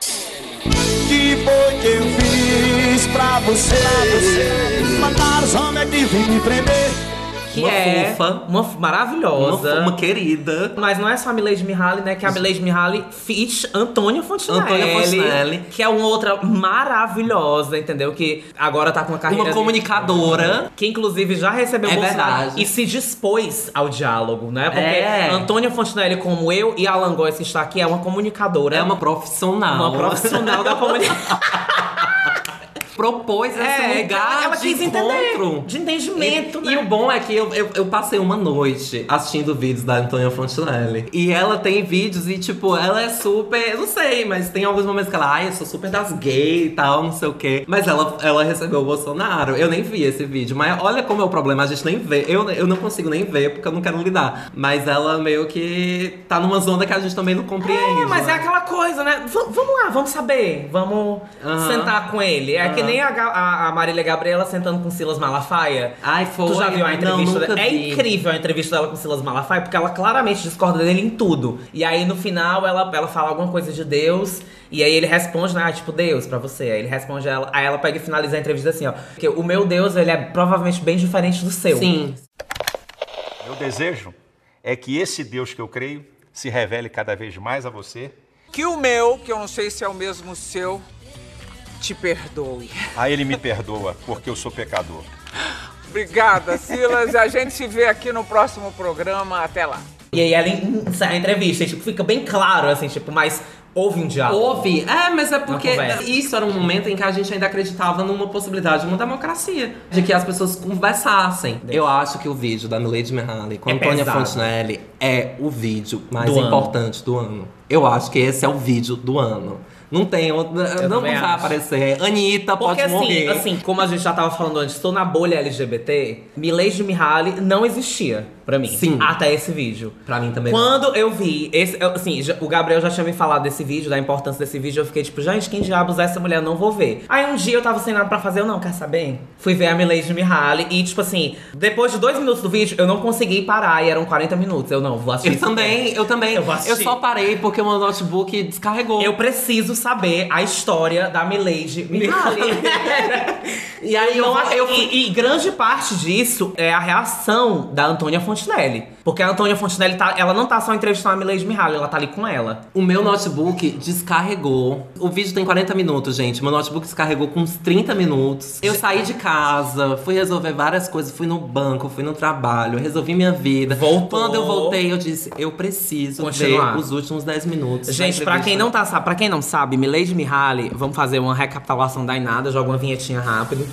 Que foi que eu fiz pra você? Mandar os homens que vim me prender.
Que
Uma
é
fofa.
uma maravilhosa.
uma, uma querida.
Mas não é só a Milady Mihaly, né? Que é a Milady Mihaly feat Antônia Fontinelli.
Antônia Fontinelli.
Que é uma outra maravilhosa, entendeu? Que agora tá com uma carreira...
Uma comunicadora.
Que inclusive já recebeu
É verdade.
e se dispôs ao diálogo, né? Porque
É.
Antônia Fontinelli, como eu e Alan Góes, que está aqui, é uma comunicadora.
É uma profissional.
uma profissional da comunicação.
Propôs esse
É,
lugar
ela
de encontro.
de entendimento,
E,
né?
e o bom é que eu, eu, eu passei uma noite assistindo vídeos da Antônia Fontinelli. E ela tem vídeos e, tipo, ela é super. Não sei, mas tem alguns momentos que ela, ai, eu sou super das gays e tal, não sei o quê. Mas ela, ela recebeu o Bolsonaro. Eu nem vi esse vídeo. Mas olha como é o problema, a gente nem vê. Eu, eu não consigo nem ver porque eu não quero lidar. Mas ela meio que tá numa zona que a gente também não compreende.
É, mas é
né?
aquela coisa, né? V- vamos lá, vamos saber. Vamos sentar com ele. É que nem a, Ga- a, a Marília Gabriela sentando com Silas Malafaia.
Ai, foi.
Tu já viu a
Não,
entrevista
nunca
dela? É
vi.
incrível a entrevista dela com Silas Malafaia, porque ela claramente discorda dele em tudo. E aí, no final, ela, ela fala alguma coisa de Deus, e aí ele responde, né? ah, Tipo, Deus pra você. Aí ele responde a ela, aí ela pega e finaliza a entrevista assim, ó. Porque o meu Deus, ele é provavelmente bem diferente do seu.
Sim.
Meu desejo é que esse Deus que eu creio se revele cada vez mais a você.
Que o meu, que eu não sei se é o mesmo seu, te perdoe.
A Ele me perdoa, porque eu sou pecador.
Obrigada, Silas. A gente se vê aqui no próximo programa. Até lá.
E aí ela encerra a entrevista, e, tipo, fica bem claro, assim, tipo, mas houve um diálogo.
Houve. É, mas é porque isso era um momento em que a gente ainda acreditava numa possibilidade de uma democracia. De que as pessoas conversassem. Eu acho que o vídeo da Milady Mihaly com
É
Antônia
pesado.
Fontenelle é o vídeo mais
Do ano.
importante do ano. Eu acho que esse é o vídeo do ano. Não tem. Não
também
vai
acho.
aparecer. Anitta
Porque
pode
assim,
morrer.
assim, como a gente já tava falando antes, estou na bolha LGBT, Milady Mihaly não existia pra mim.
Sim.
Até esse vídeo.
Pra mim também.
Quando eu vi esse, eu, assim, já- o Gabriel já tinha me falado desse vídeo, da importância desse vídeo, eu fiquei tipo, gente, quem diabos é essa mulher? Eu Não vou ver. Aí um dia eu tava sem nada pra fazer, eu não, quer saber? Fui ver a Milady Mihaly e, tipo assim, depois de dois minutos do vídeo, eu não consegui parar e eram 40 minutos. Eu não, vou assistir.
Eu também, eu também.
Eu vou
Eu
assistir.
só parei porque o meu notebook descarregou.
Eu preciso saber a história da Milady Mihaly.
E aí eu,
Não,
vou- eu fui-
e, e grande parte disso é a reação da Antônia Fontinelli. Porque a Antônia Fontinelli, tá, ela não tá só entrevistando a Milady Mihaly, ela tá ali com ela.
O meu notebook descarregou. O vídeo tem 40 minutos, gente. Meu notebook descarregou com uns 30 minutos. Eu saí de casa, fui resolver várias coisas, fui no banco, fui no trabalho, resolvi minha vida.
Voltou.
Quando eu voltei, eu disse, eu preciso
Continuar.
ver os últimos 10 minutos.
Gente, pra quem não tá sabe, para quem não sabe, Milady Mihaly, vamos fazer uma recapitulação da Inada, joga uma vinhetinha rápido.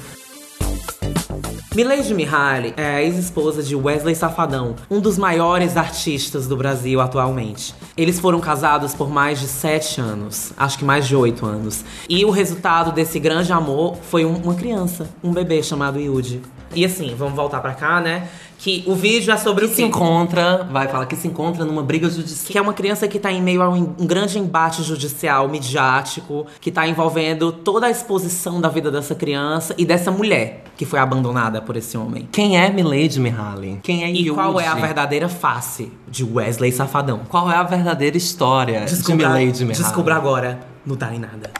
Milady Mihaly é a ex-esposa de Wesley Safadão, um dos maiores artistas do Brasil atualmente. Eles foram casados por mais de sete anos, acho que mais de oito anos. E o resultado desse grande amor foi um- uma criança, um bebê chamado Yudi. E assim, vamos voltar pra cá, né? Que o vídeo é sobre
Que
o
se
quê?
encontra, vai falar que se encontra numa briga judicial.
que é uma criança que tá em meio a um, um grande embate judicial midiático, que tá envolvendo toda a exposição da vida dessa criança e dessa mulher que foi abandonada por esse homem.
Quem é Milady Mihaly? Quem é
E qual é a
Yudi?
verdadeira face de Wesley Safadão?
Qual é a verdadeira história de Milady Mihaly?
descubra agora no Dá em Nada.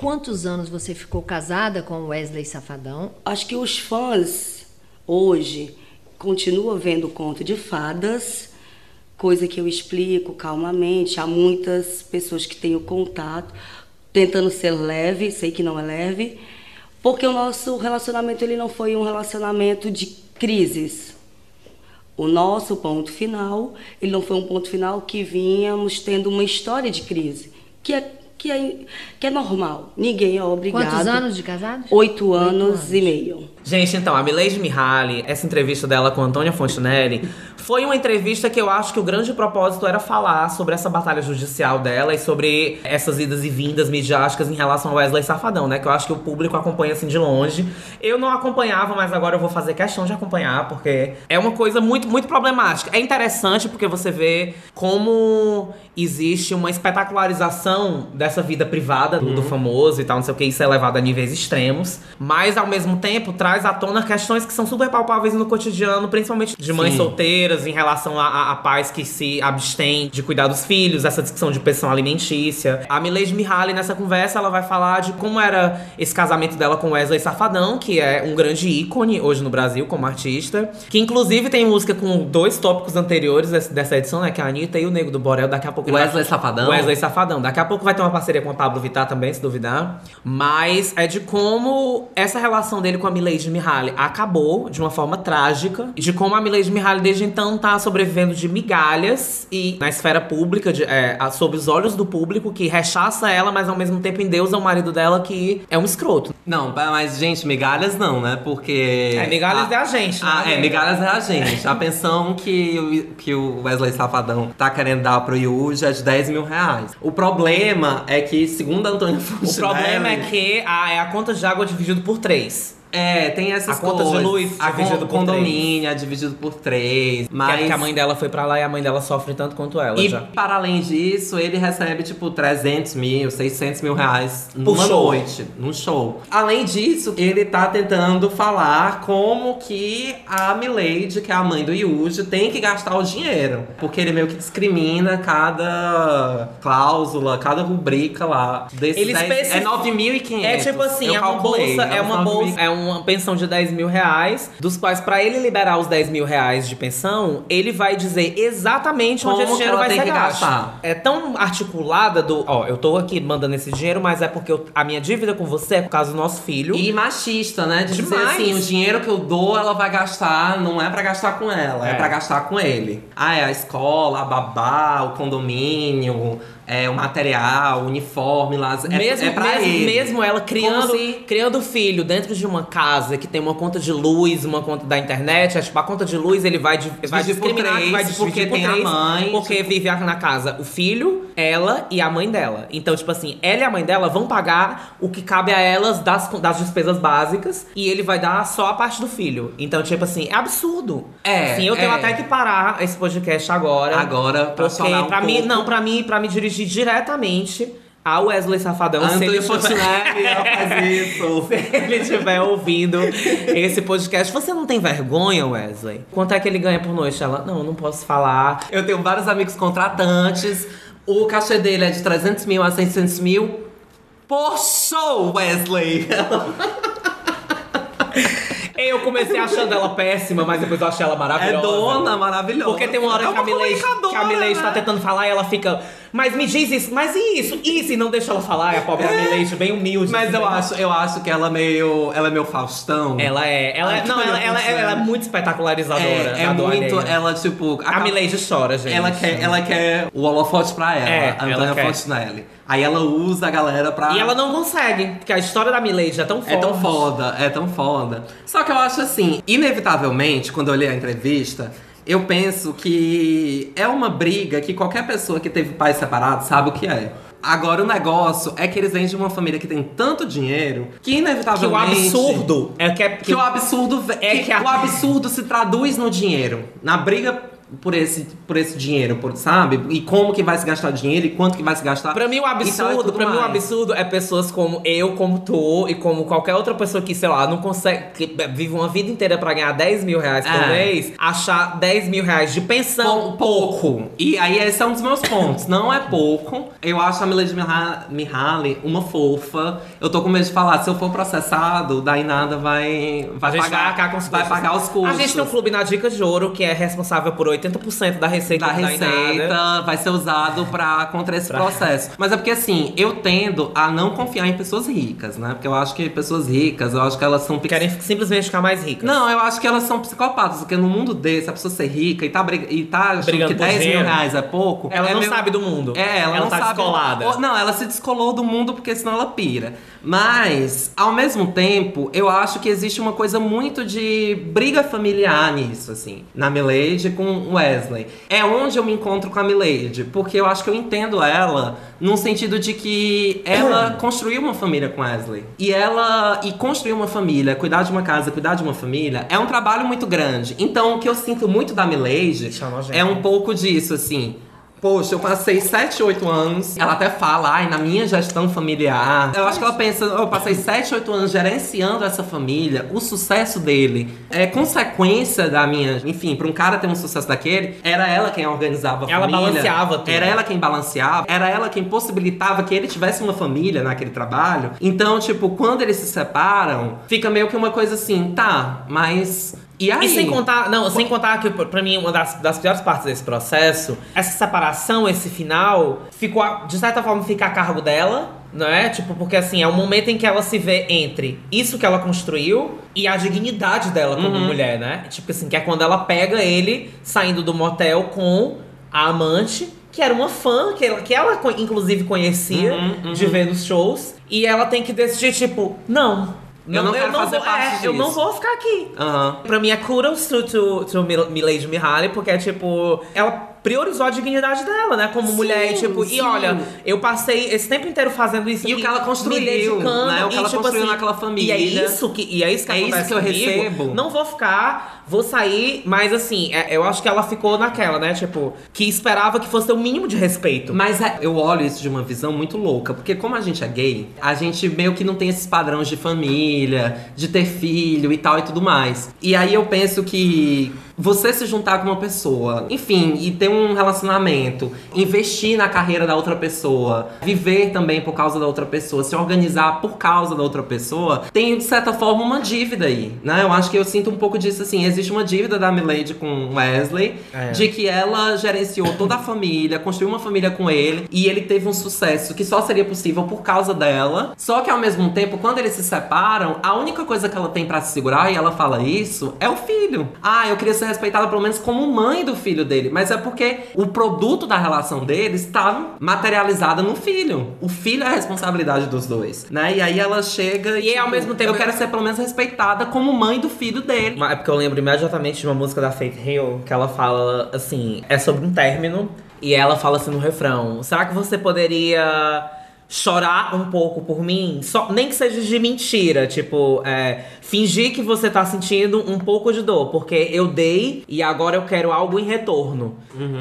quantos anos você ficou casada com Wesley Safadão?
Acho que os fãs hoje continuam vendo conto de fadas, coisa que eu explico calmamente. Há muitas pessoas que têm o contato, tentando ser leve, sei que não é leve, porque o nosso relacionamento ele não foi um relacionamento de crises. O nosso ponto final, ele não foi um ponto final que vínhamos tendo uma história de crise, que é que é, que é normal. Ninguém é obrigado.
Quantos anos de casados?
Oito anos, e meio.
Gente, então, a Milady Mihaly, essa entrevista dela com a Antônia Fontinelli, foi uma entrevista que eu acho que o grande propósito era falar sobre essa batalha judicial dela e sobre essas idas e vindas midiáticas em relação ao Wesley Safadão, né? Que eu acho que o público acompanha assim de longe. Eu não acompanhava, mas agora eu vou fazer questão de acompanhar, porque é uma coisa muito, muito problemática. É interessante porque você vê como existe uma espetacularização dessa vida privada do, do famoso e tal, não sei o que, isso é levado a níveis extremos, mas ao mesmo tempo traz à tona questões que são super palpáveis no cotidiano, principalmente de mães
Sim.
solteiras, em relação a, a, a pais que se abstêm de cuidar dos filhos, essa discussão de pensão alimentícia. A Milady Mihaly, nessa conversa, ela vai falar de como era esse casamento dela com Wesley Safadão, que é um grande ícone hoje no Brasil como artista, que inclusive tem música com dois tópicos anteriores dessa edição, né, que é a Anitta e o Nego do Borel, daqui a pouco...
Wesley Safadão?
Wesley Safadão. Daqui a pouco vai ter uma parceria com a Pablo Vittar também, se duvidar. Mas é de como essa relação dele com a Milady Mihaly acabou de uma forma trágica. E de como a Milady Mihaly desde então tá sobrevivendo de migalhas e na esfera pública, de, é, a- sob os olhos do público, que rechaça ela, mas ao mesmo tempo endeusa o marido dela, que é um escroto.
Não, mas, gente, migalhas não, né? Porque.
É, migalhas é a gente, né?
Ah, é, migalhas é a gente. A pensão que, o- que o Wesley Safadão tá querendo dar pro Yuji é de 10 mil reais. O problema é que, segundo a Antônia
O
Fontenelle...
problema é que a, é a conta de água dividido por três.
É, tem essas
A conta de
coisas.
luz
a
dividido
con- condomínio é dividido por três.
Que é
Mas...
porque a mãe dela foi pra lá e a mãe dela sofre tanto quanto ela
E
já.
para além disso, ele recebe tipo 300 mil, 600 mil reais
Por
numa
show.
noite, num show. Além disso, ele tá tentando falar como que a Milady, que é a mãe do Yuji, tem que gastar o dinheiro. Porque ele meio que discrimina cada cláusula, cada rubrica lá. Desses
Ele
10,
especifica-
é 9.500.
É tipo assim,
Eu
é uma
calculei,
bolsa, é
uns
uma
9.500.
bolsa, é uma pensão de 10 mil reais, dos quais, pra ele liberar os 10 mil reais de pensão, ele vai dizer exatamente onde
Como
esse
que
dinheiro vai ser
que
gasto.
gastar.
É tão articulada do, ó, eu tô aqui mandando esse dinheiro, mas é porque eu- a minha dívida com você é por causa do nosso filho.
E machista, né? De dizer
Demais.
assim, o dinheiro que eu dou, ela vai gastar, não é pra gastar com ela, é,
É.
pra gastar com ele. Ah, é a escola, a babá, o condomínio, é o material, o uniforme lá. É,
mesmo,
é pra
mesmo,
ele.
mesmo ela criando,
se-
criando filho dentro de uma casa que tem uma conta de luz, uma conta da internet, é, tipo, a conta de luz ele vai, di- vai discriminar,
três,
vai
porque
por
tem a
três,
mãe,
porque
tipo-
vive na casa o filho, ela e a mãe dela. Então, tipo assim, ela e a mãe dela vão pagar o que cabe a elas das, das despesas básicas e ele vai dar só a parte do filho. Então, tipo assim, é absurdo.
É,
Sim, eu tenho
é.
até que parar esse podcast agora.
Agora, pra
porque
falar um
pra mim,
pouco.
não, pra mim, para me dirigir diretamente ao Wesley Safadão, se ele
isso.
se ele estiver ouvindo esse podcast, você não tem vergonha, Wesley? Quanto é que ele ganha por noite? Ela, não, não posso falar.
Eu tenho vários amigos contratantes. O cachê dele é de 300 mil a 600 mil por show, Wesley.
Eu comecei achando ela péssima, mas depois eu achei ela
É
maravilhosa.
dona, maravilhosa.
Porque tem uma hora
É
que a
uma
Milady,
comunicadora,
que a Milady tá
né?
tentando falar e ela fica, mas me diz isso, mas e isso, isso, e não deixa ela falar, e a pobre Milady bem humilde.
Mas eu
bem-
acho, eu acho que ela é meio. Ela é meio Faustão.
Ela é, ela é,
Ah,
não, ela, ela, ela é muito espetacularizadora.
É, é muito.
alheia.
Ela, tipo.
A Milady chora, gente.
Ela quer, ela quer o holofote pra ela,
É,
a Antônia
quer.
Fontenelle. Aí ela usa a galera pra.
E ela não consegue, porque a história da Milady é tão forte.
É tão foda, é tão foda. Só que eu acho assim, inevitavelmente, quando eu olhei a entrevista, eu penso que é uma briga que qualquer pessoa que teve pais separados sabe o que é. Agora, o negócio é que eles vêm de uma família que tem tanto dinheiro que,
Que o
inevitavelmente.
absurdo é que, é,
Que o absurdo
É
que
que a-
o absurdo se traduz no dinheiro. Na briga por esse, por esse dinheiro, por, sabe? E como que vai se gastar dinheiro e quanto que vai se gastar.
Pra mim, o
e
absurdo, pra mim, o absurdo é pessoas como eu, como tu e como qualquer outra pessoa que, sei lá, não consegue. que vive uma vida inteira pra ganhar 10 mil reais por
É.
mês, achar 10 mil reais de pensão.
pouco. E aí esse é um dos meus pontos. Não é pouco. Eu acho a Milady Miha- Mihaly uma fofa. Eu tô com medo de falar, se eu for processado, daí nada vai, vai pagar,
vai
vai pagar os custos.
A gente tem um clube na Dica de Ouro que é responsável por 80% da receita
da
do
receita vai ser usado pra contra esse processo. Mas é porque assim, eu tendo a não confiar em pessoas ricas, né? Porque eu acho que pessoas ricas, eu acho que elas são
Querem simplesmente ficar mais ricas.
Não, eu acho que elas são psicopatas, porque no mundo desse, a pessoa ser rica e tá, e tá achando
Brigando
que
por
10 mil
dinheiro.
reais é pouco.
Ela
é
não
meio-
sabe do mundo.
É, ela,
Ela
não
tá
sabe.
descolada.
Não, ela se descolou do mundo porque senão ela pira. Mas, ao mesmo tempo, eu acho que existe uma coisa muito de briga familiar nisso, assim. Na Milady com Wesley. É onde eu me encontro com a Milady. Porque eu acho que eu entendo ela num sentido de que ela construiu uma família com Wesley. E ela. E construir uma família, cuidar de uma casa, cuidar de uma família, é um trabalho muito grande. Então, o que eu sinto muito da Milady é um pouco disso, assim. Poxa, eu passei 7, 8 anos. Ela até fala, ai, na minha gestão familiar. Eu acho que ela pensa, eu passei 7, 8 anos gerenciando essa família. O sucesso dele é consequência da minha. Enfim, pra um cara ter um sucesso daquele, era ela quem organizava a
Ela
família.
balanceava tudo.
Era ela quem balanceava. Era ela quem possibilitava que ele tivesse uma família naquele trabalho. Então, tipo, quando eles se separam, fica meio que uma coisa assim, tá, mas. E aí?
E sem contar, não, sem contar que pra mim uma das, das piores partes desse processo, essa separação, esse final, ficou de certa forma fica a cargo dela, não é? Tipo, porque assim, é um momento em que ela se vê entre isso que ela construiu e a dignidade dela como
Uhum.
mulher, né? Tipo assim, que é quando ela pega ele saindo do motel com a amante, que era uma fã, que ela, que ela inclusive conhecia
Uhum, uhum.
de ver nos shows, e ela tem que decidir, tipo, não.
Eu não quero fazer
vou,
parte
é, Eu não
disso.
vou ficar aqui.
Aham.
Pra mim é kudos to, to, to Mil- Milady Mihaly, porque é tipo, ela priorizou a dignidade dela, né? Como
Sim,
mulher, e tipo,
sim.
e olha, eu passei esse tempo inteiro fazendo isso
E o
aqui,
que ela construiu,
dedicando,
né? O que
e,
ela
tipo
construiu
assim,
naquela família.
E é isso que, e é isso que
É isso que eu
comigo.
recebo.
Não vou ficar, vou sair, mas assim, é- eu acho que ela ficou naquela, né? Tipo, que esperava que fosse ter o mínimo de respeito.
Mas é- eu olho isso de uma visão muito louca, porque como a gente é gay, a gente meio que não tem esses padrões de família, de ter filho e tal e tudo mais. E aí eu penso que você se juntar com uma pessoa, enfim, e ter um relacionamento, investir na carreira da outra pessoa, viver também por causa da outra pessoa, se organizar por causa da outra pessoa, tem de certa forma uma dívida aí, né? Eu acho que eu sinto um pouco disso assim, existe uma dívida da Milady com Wesley,
É.
de que ela gerenciou toda a família, construiu uma família com ele e ele teve um sucesso que só seria possível por causa dela. Só que ao mesmo tempo, quando eles se separam, a única coisa que ela tem pra se segurar e ela fala isso é o filho. Ah, eu queria ser respeitada pelo menos como mãe do filho dele, mas é porque o produto da relação deles está materializada no filho. O filho é a responsabilidade dos dois, né? E aí ela chega e,
E ao mesmo tempo-
eu quero ser pelo menos respeitada como mãe do filho dele.
Mas É porque eu lembro imediatamente de uma música da Faith Hill que ela fala assim: é sobre um término. E ela fala assim no refrão: Será que você poderia chorar um pouco por mim? Só, nem que seja de mentira. Tipo, é, fingir que você tá sentindo um pouco de dor. Porque eu dei e agora eu quero algo em retorno.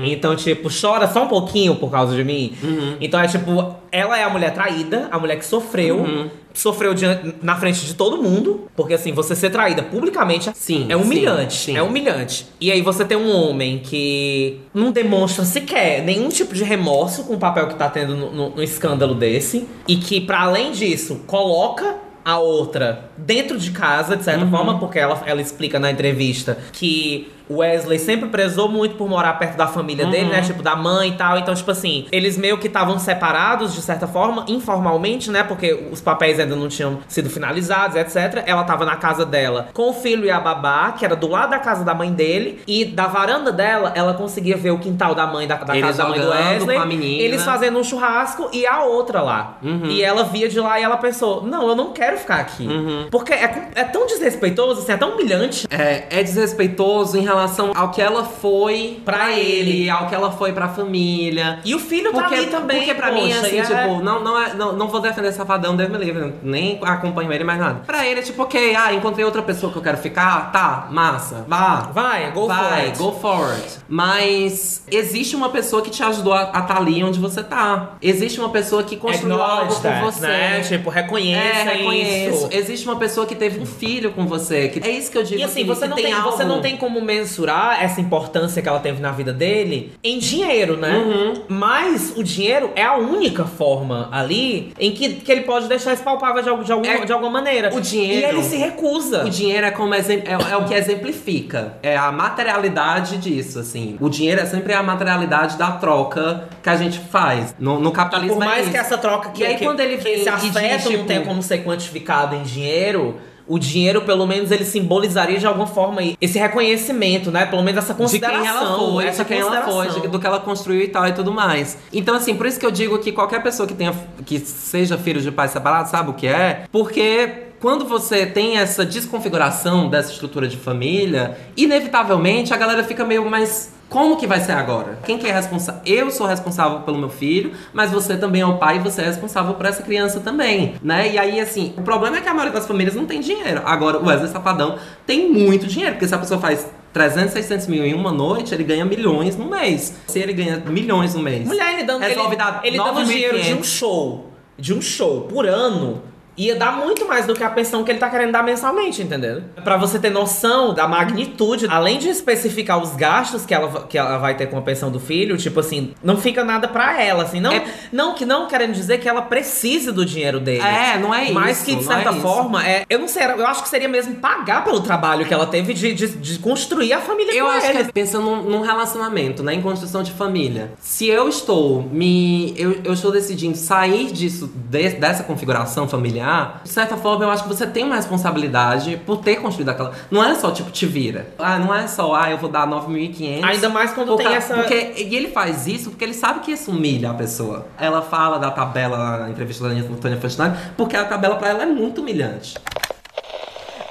Então, tipo, chora só um pouquinho por causa de mim. Então é tipo, ela é a mulher traída, a mulher que sofreu. Sofreu diante- na frente de todo mundo. Porque assim, você ser traída publicamente
Sim,
é humilhante.
sim, sim.
É humilhante. E aí você tem um homem que não demonstra sequer nenhum tipo de remorso com o papel que tá tendo no, no- no escândalo desse. E que, pra além disso, coloca a outra dentro de casa, de certa forma, porque ela, ela explica na entrevista que o Wesley sempre prezou muito por morar perto da família dele, né? Tipo, da mãe e tal. Então, tipo assim, eles meio que estavam separados, de certa forma, informalmente, né? Porque os papéis ainda não tinham sido finalizados, etc. Ela tava na casa dela com o filho e a babá, que era do lado da casa da mãe dele. E da varanda dela, ela conseguia ver o quintal da mãe, da, da casa da mãe do Wesley.
com a menina.
Eles fazendo um churrasco e a outra lá.
Uhum.
E ela via de lá e ela pensou: não, eu não quero ficar aqui.
Uhum.
Porque é, é tão desrespeitoso, assim, é tão humilhante.
É, é desrespeitoso em relação ao que ela foi pra, ele,
ele.
ao que ela foi pra família.
E o filho tá
Porque,
ali também,
porque pra mim,
poxa,
assim,
e é-
tipo, não, não, é, não, não vou defender Safadão, Deus me livre, nem acompanho ele mais nada. Pra ele é tipo, ok, ah, encontrei outra pessoa que eu quero ficar, tá, massa, vá.
Vai, go for
Vai, go for it. Mas existe uma pessoa que te ajudou a estar ali onde você tá. Existe uma pessoa que construiu algo
that,
você.
né? Tipo, reconheça
é, reconheço.
isso.
Existe uma pessoa que teve um filho com você. que- é isso que eu digo.
E assim, você não, tem,
algo.
você não tem como mensurar essa importância que ela teve na vida dele em dinheiro, né?
Uhum.
Mas o dinheiro é a única forma ali em que, que ele pode deixar isso palpável de, de, algum-
É-
de alguma maneira.
o dinheiro-
E ele se recusa.
O dinheiro é como exem- é, é o que exemplifica. É a materialidade disso, assim. O dinheiro é sempre a materialidade da troca que a gente faz. No, no capitalismo
Por
é
mais
isso.
que essa troca que,
E aí,
que-
quando ele
que esse
e diz,
afeto não
tipo,
tem como ser quantificado em dinheiro, o dinheiro, pelo menos, ele simbolizaria de alguma forma esse reconhecimento, né? Pelo menos essa
de quem
consideração.
ela foi,
essa
de quem ela foi,
consideração.
do que ela construiu e tal e tudo mais. Então, assim, por isso que eu digo que qualquer pessoa que tenha que seja filho de pais separados sabe o que é, porque quando você tem essa desconfiguração dessa estrutura de família, inevitavelmente a galera fica meio mais como que vai ser agora? Quem que é responsável? Eu sou responsável pelo meu filho, mas você também é o pai e você é responsável por essa criança também, né? E aí, assim, o problema é que a maioria das famílias não tem dinheiro. Agora, o Wesley Safadão tem muito dinheiro, porque se a pessoa faz 300, 600 mil em uma noite, ele ganha milhões no mês. Se ele ganha milhões no mês.
Mulher, ele dando,
resolve
ele,
dar
ele dando
9.500.
dinheiro de um show, de um show por ano, ia dar muito mais do que a pensão que ele tá querendo dar mensalmente, entendeu? Pra você ter noção da magnitude, além de especificar os gastos que ela, que ela vai ter com a pensão do filho, tipo assim, não fica nada pra ela, assim, não,
É-
não que não querendo dizer que ela precise do dinheiro dele.
É, não é
Mas
isso,
que de
é
certa
isso.
forma, é, eu não sei, eu acho que seria mesmo pagar pelo trabalho que ela teve de, de, de construir a família
Eu
com
acho
ele.
que é pensando num, num relacionamento, né? Em construção de família. Se eu estou me. Eu, eu estou decidindo sair disso, de- dessa configuração familiar, de certa forma eu acho que você tem uma responsabilidade por ter construído aquela. Não é só tipo, te vira. Ah, não é só, ah, eu vou dar 9.500.
Ainda mais quando
Por
tem essa-
Porque, e ele faz isso porque ele sabe que isso humilha a pessoa. Ela fala da tabela na entrevista da Antônia Fontenay, porque a tabela pra ela é muito humilhante.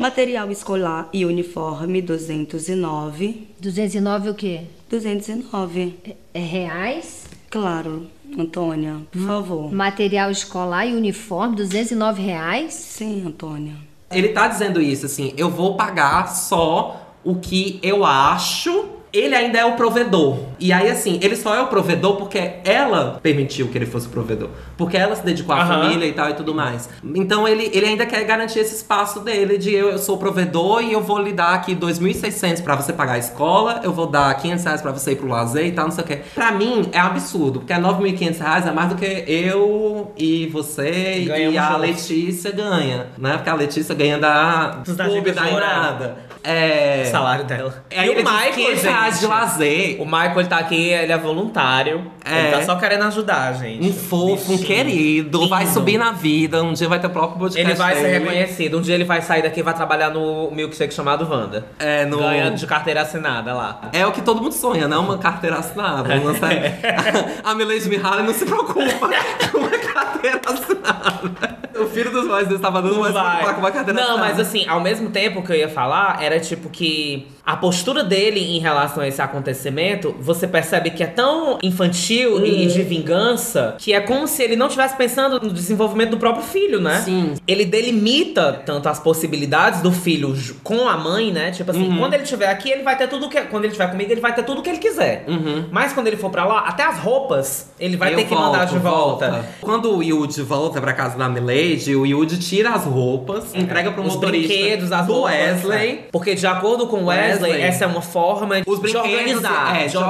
Material escolar e uniforme 209.
209 o quê?
209.
É reais?
Claro, Antônia, por favor.
Material escolar e uniforme, 209 reais?
Sim, Antônia.
Ele tá dizendo isso, assim, eu vou pagar só o que eu acho. Ele ainda é o provedor. E aí, assim, ele só é o provedor porque ela permitiu que ele fosse provedor. Porque ela se dedicou à família e tal e tudo mais. Então ele, ele ainda quer garantir esse espaço dele de eu, eu sou o provedor e eu vou lhe dar aqui 2.600 pra você pagar a escola, eu vou dar 500 reais pra você ir pro lazer e tal, não sei o quê. Pra mim é absurdo, porque 9.500 reais é mais do que eu e você
Ganhamos
e a
juntos.
Letícia ganha, né? Porque a Letícia ganha da
Dos da
nada. É.
O salário dela.
Aí
e o Michael,
500 de lazer.
O Michael, ele tá aqui, ele é voluntário.
É.
Ele tá só querendo ajudar, gente.
Um fofo, um querido, vai
Lindo.
subir na vida, um dia vai ter o próprio podcast
Ele vai ser
dele.
reconhecido. Um dia ele vai sair daqui e vai trabalhar no milkshake chamado Wanda.
É, no...
Ganha de carteira assinada lá.
É o que todo mundo sonha, né? Uma carteira assinada. Uma série- a Milady Mihaly não se preocupa com carteira assinada. O filho dos mais estava dando mais
Vai.
com uma carteira
Não,
assinada.
mas assim, ao mesmo tempo que eu ia falar, era tipo que a postura dele em relação a esse acontecimento, você percebe que é tão infantil e
Uhum.
de vingança que é como se ele não estivesse pensando no desenvolvimento do próprio filho, né?
Sim.
Ele delimita tanto as possibilidades do filho com a mãe, né? Tipo assim,
Uhum.
quando ele estiver aqui, ele vai ter tudo que. Quando ele estiver comigo, ele vai ter tudo que ele quiser.
Uhum.
Mas quando ele for pra lá, até as roupas, ele vai
Eu
ter que mandar de volta.
Quando o Yuji volta pra casa da Milady, o Yuji tira as roupas, entrega pro
Os
motorista
brinquedos, as
do
roupas,
Wesley.
né? Porque de acordo com Wesley,
Wesley.
essa é uma forma
Os
de organizar.
é,
de organizar.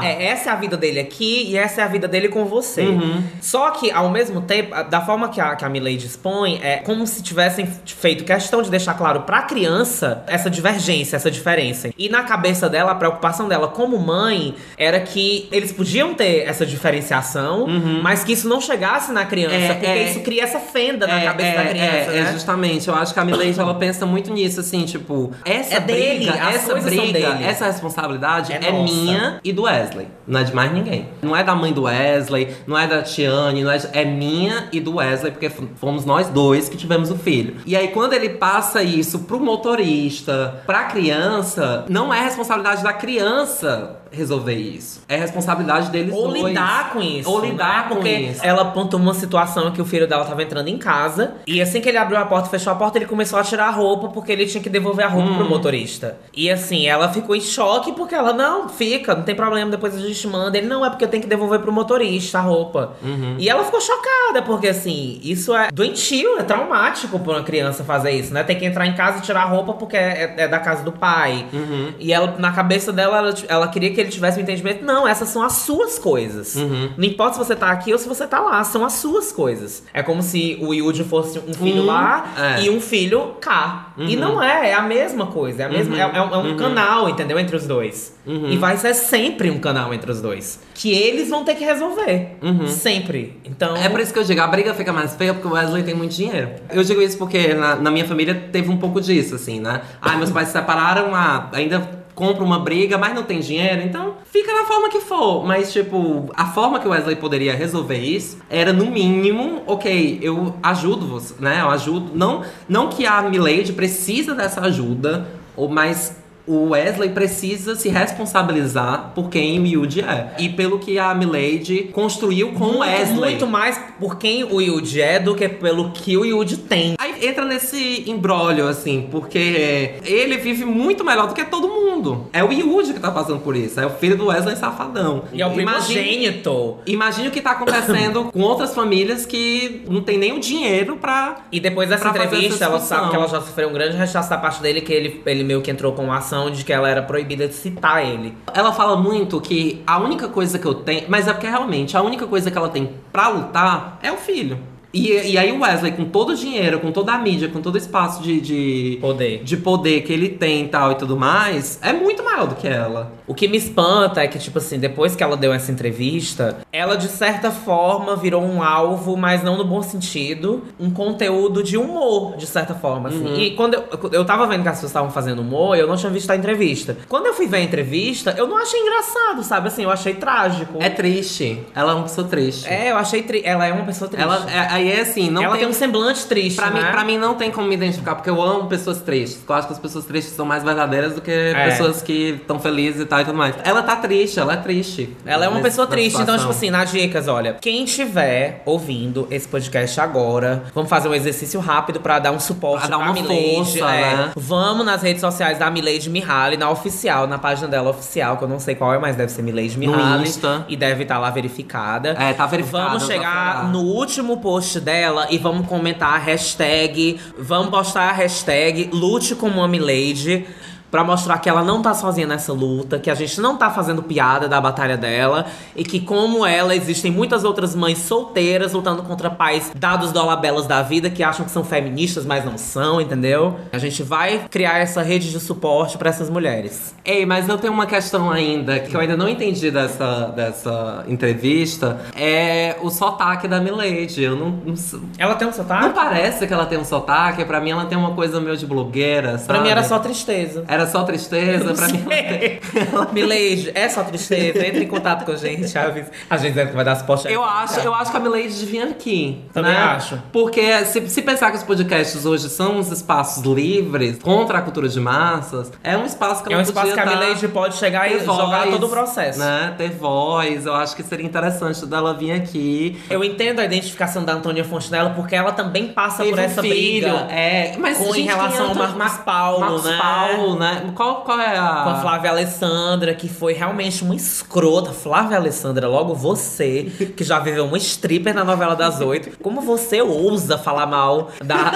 organizar.
É, essa é a vida dele aqui e essa é a vida dele com você.
Uhum.
Só que, ao mesmo tempo, da forma que a, que a Milady expõe, é como se tivessem feito questão de deixar claro pra criança essa divergência, essa diferença. E na cabeça dela, a preocupação dela como mãe era que eles podiam ter essa diferenciação, mas que isso não chegasse na criança,
É,
porque
é.
isso cria essa fenda na cabeça da criança,
é,
né?
é, justamente. Eu acho que a Milady, ela pensa muito nisso, assim, tipo, essa
É dele,
briga,
as
essa briga,
dele.
essa responsabilidade
É
é, minha e do Wesley. Não é de mais ninguém. Não é da mãe do Wesley, não é da Tiane, não é, de- é minha e do Wesley, porque fomos nós dois que tivemos o filho. E aí, quando ele passa isso pro motorista, pra criança, não é responsabilidade da criança resolver isso. É responsabilidade deles
Ou
dois.
lidar com isso.
Ou lidar
né?
com
Porque
isso.
ela apontou uma situação que o filho dela tava entrando em casa. E assim que ele abriu a porta e fechou a porta, ele começou a tirar a roupa porque ele tinha que devolver a roupa
Hum.
pro motorista. E assim, ela ficou em choque porque ela, não, fica, não tem problema, depois a gente manda. Ele, não, é porque eu tenho que devolver pro motorista a roupa.
Uhum.
E ela ficou chocada, porque assim, isso é doentio, é traumático pra uma criança fazer isso, né? Tem que entrar em casa e tirar a roupa porque é, é da casa do pai.
Uhum.
E ela, na cabeça dela, ela, ela queria que ele tivesse um entendimento. Não, essas são as suas coisas.
Uhum.
Não importa se você tá aqui ou se você tá lá, são as suas coisas. É como se o Yuji fosse um filho
Hum,
lá
é.
e um filho cá. E
Uhum.
não é, é a mesma coisa. É, a mesma,
Uhum.
é, é um, é um
Uhum.
canal, entendeu? Entre os dois.
Uhum.
E vai ser sempre um canal entre os dois. Que eles vão ter que resolver. Sempre. Então.
É por isso que eu digo, a briga fica mais feia porque o Wesley tem muito dinheiro. Eu digo isso porque na, na minha família teve um pouco disso, assim, né? Ah, meus pais se separaram, ah, ainda compra uma briga, mas não tem dinheiro, então fica na forma que for. Mas, tipo, a forma que o Wesley poderia resolver isso era, no mínimo, ok, eu ajudo você, né? Eu ajudo. Não, não que a Milady precisa dessa ajuda, ou mas o Wesley precisa se responsabilizar por quem o Yuji é. E pelo que a Milady construiu com o Wesley.
muito mais por quem o Yuji é do que pelo que o Yuji tem.
Aí entra nesse embrólio, assim, porque ele vive muito melhor do que todo mundo. É o Yuji que tá passando por isso. É o filho do Wesley Safadão.
E é o primogênito.
Imagine o que tá acontecendo com outras famílias que não tem nem o dinheiro pra.
E depois dessa entrevista, ela sabe que ela já sofreu um grande rechaço da parte dele, que ele, ele meio que entrou com uma ação de que ela era proibida de citar ele.
Ela fala muito que a única coisa que eu tenho. Mas é porque realmente a única coisa que ela tem pra lutar é o filho. E, e aí o Wesley, com todo o dinheiro, com toda a mídia, com todo o espaço de, de
poder.
de poder que ele tem e tal e tudo mais, é muito maior do que ela.
O que me espanta é que, tipo assim, depois que ela deu essa entrevista, ela de certa forma virou um alvo, mas não no bom sentido, um conteúdo de humor, de certa forma. Assim.
Uhum.
E quando eu, eu tava vendo que as pessoas estavam fazendo humor, eu não tinha visto a entrevista. Quando eu fui ver a entrevista, eu não achei engraçado, sabe? Assim, eu achei trágico.
É triste. Ela é uma pessoa triste.
É, eu achei tri... Ela é uma pessoa triste.
Ela, é, aí é assim, não
Ela
tem,
tem um semblante triste,
pra,
né?
mim, pra mim não tem como me identificar, porque eu amo pessoas tristes. Eu acho que as pessoas tristes são mais verdadeiras do que
É.
pessoas que estão felizes e tal e tudo mais. Ela tá triste, ela é triste.
Ela é uma
nesse-
pessoa triste, então, tipo assim, nas dicas, olha, quem estiver ouvindo esse podcast agora, vamos fazer um exercício rápido pra dar um suporte
Pra dar
pra
uma
Milady.
força,
é.
né?
Vamos nas redes sociais da Milady Mihaly, na oficial, na página dela oficial, que eu não sei qual é, mas deve ser Milady Mihaly.
Insta.
E deve estar lá verificada.
É, tá verificado.
Vamos
tá
chegar no último post dela e vamos comentar a hashtag. Vamos postar a hashtag Lute como uma Milady. Pra mostrar que ela não tá sozinha nessa luta, que a gente não tá fazendo piada da batalha dela e que, como ela, existem muitas outras mães solteiras lutando contra pais dados dolabelas da vida que acham que são feministas, mas não são, entendeu? A gente vai criar essa rede de suporte pra essas mulheres.
Ei, mas eu tenho uma questão ainda que eu ainda não entendi dessa, dessa entrevista. É o sotaque da Milady. Eu não, não
Ela tem um sotaque?
Não parece que ela tem um sotaque. Pra mim, ela tem uma coisa meio de blogueira, sabe?
Pra mim era só tristeza.
Era só tristeza. Pra mim,
Milady, é só tristeza. Entre em contato com a gente. avisa- A gente deve que vai dar suporte.
Eu acho, eu acho que a Milady devia aqui.
Também
né?
acho.
Porque se, se pensar que os podcasts hoje são uns espaços livres contra a cultura de massas, é um espaço que
É
ela
um espaço que a Milady pode chegar e
ter
jogar
voz,
todo o processo.
Né? Ter voz. Eu acho que seria interessante dela vir aqui.
Eu entendo a identificação da Antônia Fontenella porque ela também passa
Teve
por essa
um filho,
briga.
é, mas,
com, em
gente,
relação
quem
ao
é
Mar Marcos Paulo,
Marcos
né?
Paulo, né? Qual, qual é a.
Com a Flávia Alessandra, que foi realmente uma escrota. Flávia Alessandra, logo você, que já viveu uma stripper na novela das oito. Como você ousa falar mal da.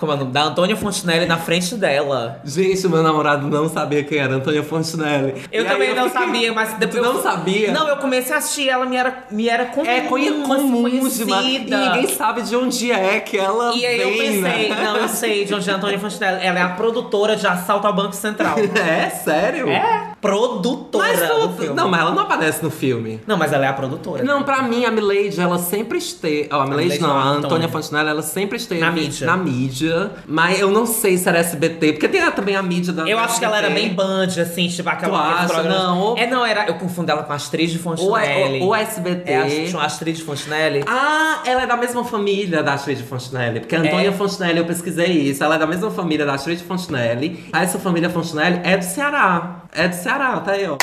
Como é o nome? Da Antônia Fontenelle na frente dela.
Gente, meu namorado não sabia quem era Antônia Fontenelle.
Eu
E
também não
fiquei-
sabia, mas depois.
Tu não
eu-
sabia?
Não, eu comecei a assistir, ela me era, me era comum,
É conhe comúsima. E
conhecida.
ninguém sabe de onde é que ela
E aí eu
vem,
pensei,
né?
não, eu sei de onde é a Antônia Fontenelle. Ela é a produtora de Assalto ao Banco Central.
É, sério?
É. produtora
Mas
do
tudo-
filme.
Não, mas ela não aparece no filme.
Não, mas ela é a produtora.
Não, pra mim, a Milady, ela sempre esteve. Ó, a Milady não,
não,
a
a
Antônia. Fontinelli, ela sempre esteve
Na mídia.
na mídia. Mas eu não sei se era SBT, porque tem também a mídia da.
Eu acho que ela era bem band, assim, tipo aquela
Tu acha? Não, ou-
É, não, era. Eu confundo ela com a atriz de
Ou,
Fontenelle.
é, ou, ou SBT.
É, a, tinha uma atriz de Fontenelle.
Ah, ela é da mesma família da Astrid Fontenelle. Porque a Antônia
É.
Fontenelle, eu pesquisei isso. Ela é da mesma família da Astrid Fontenelle. Essa família Fontenelle é do Ceará. É do Ceará, tá aí, ó.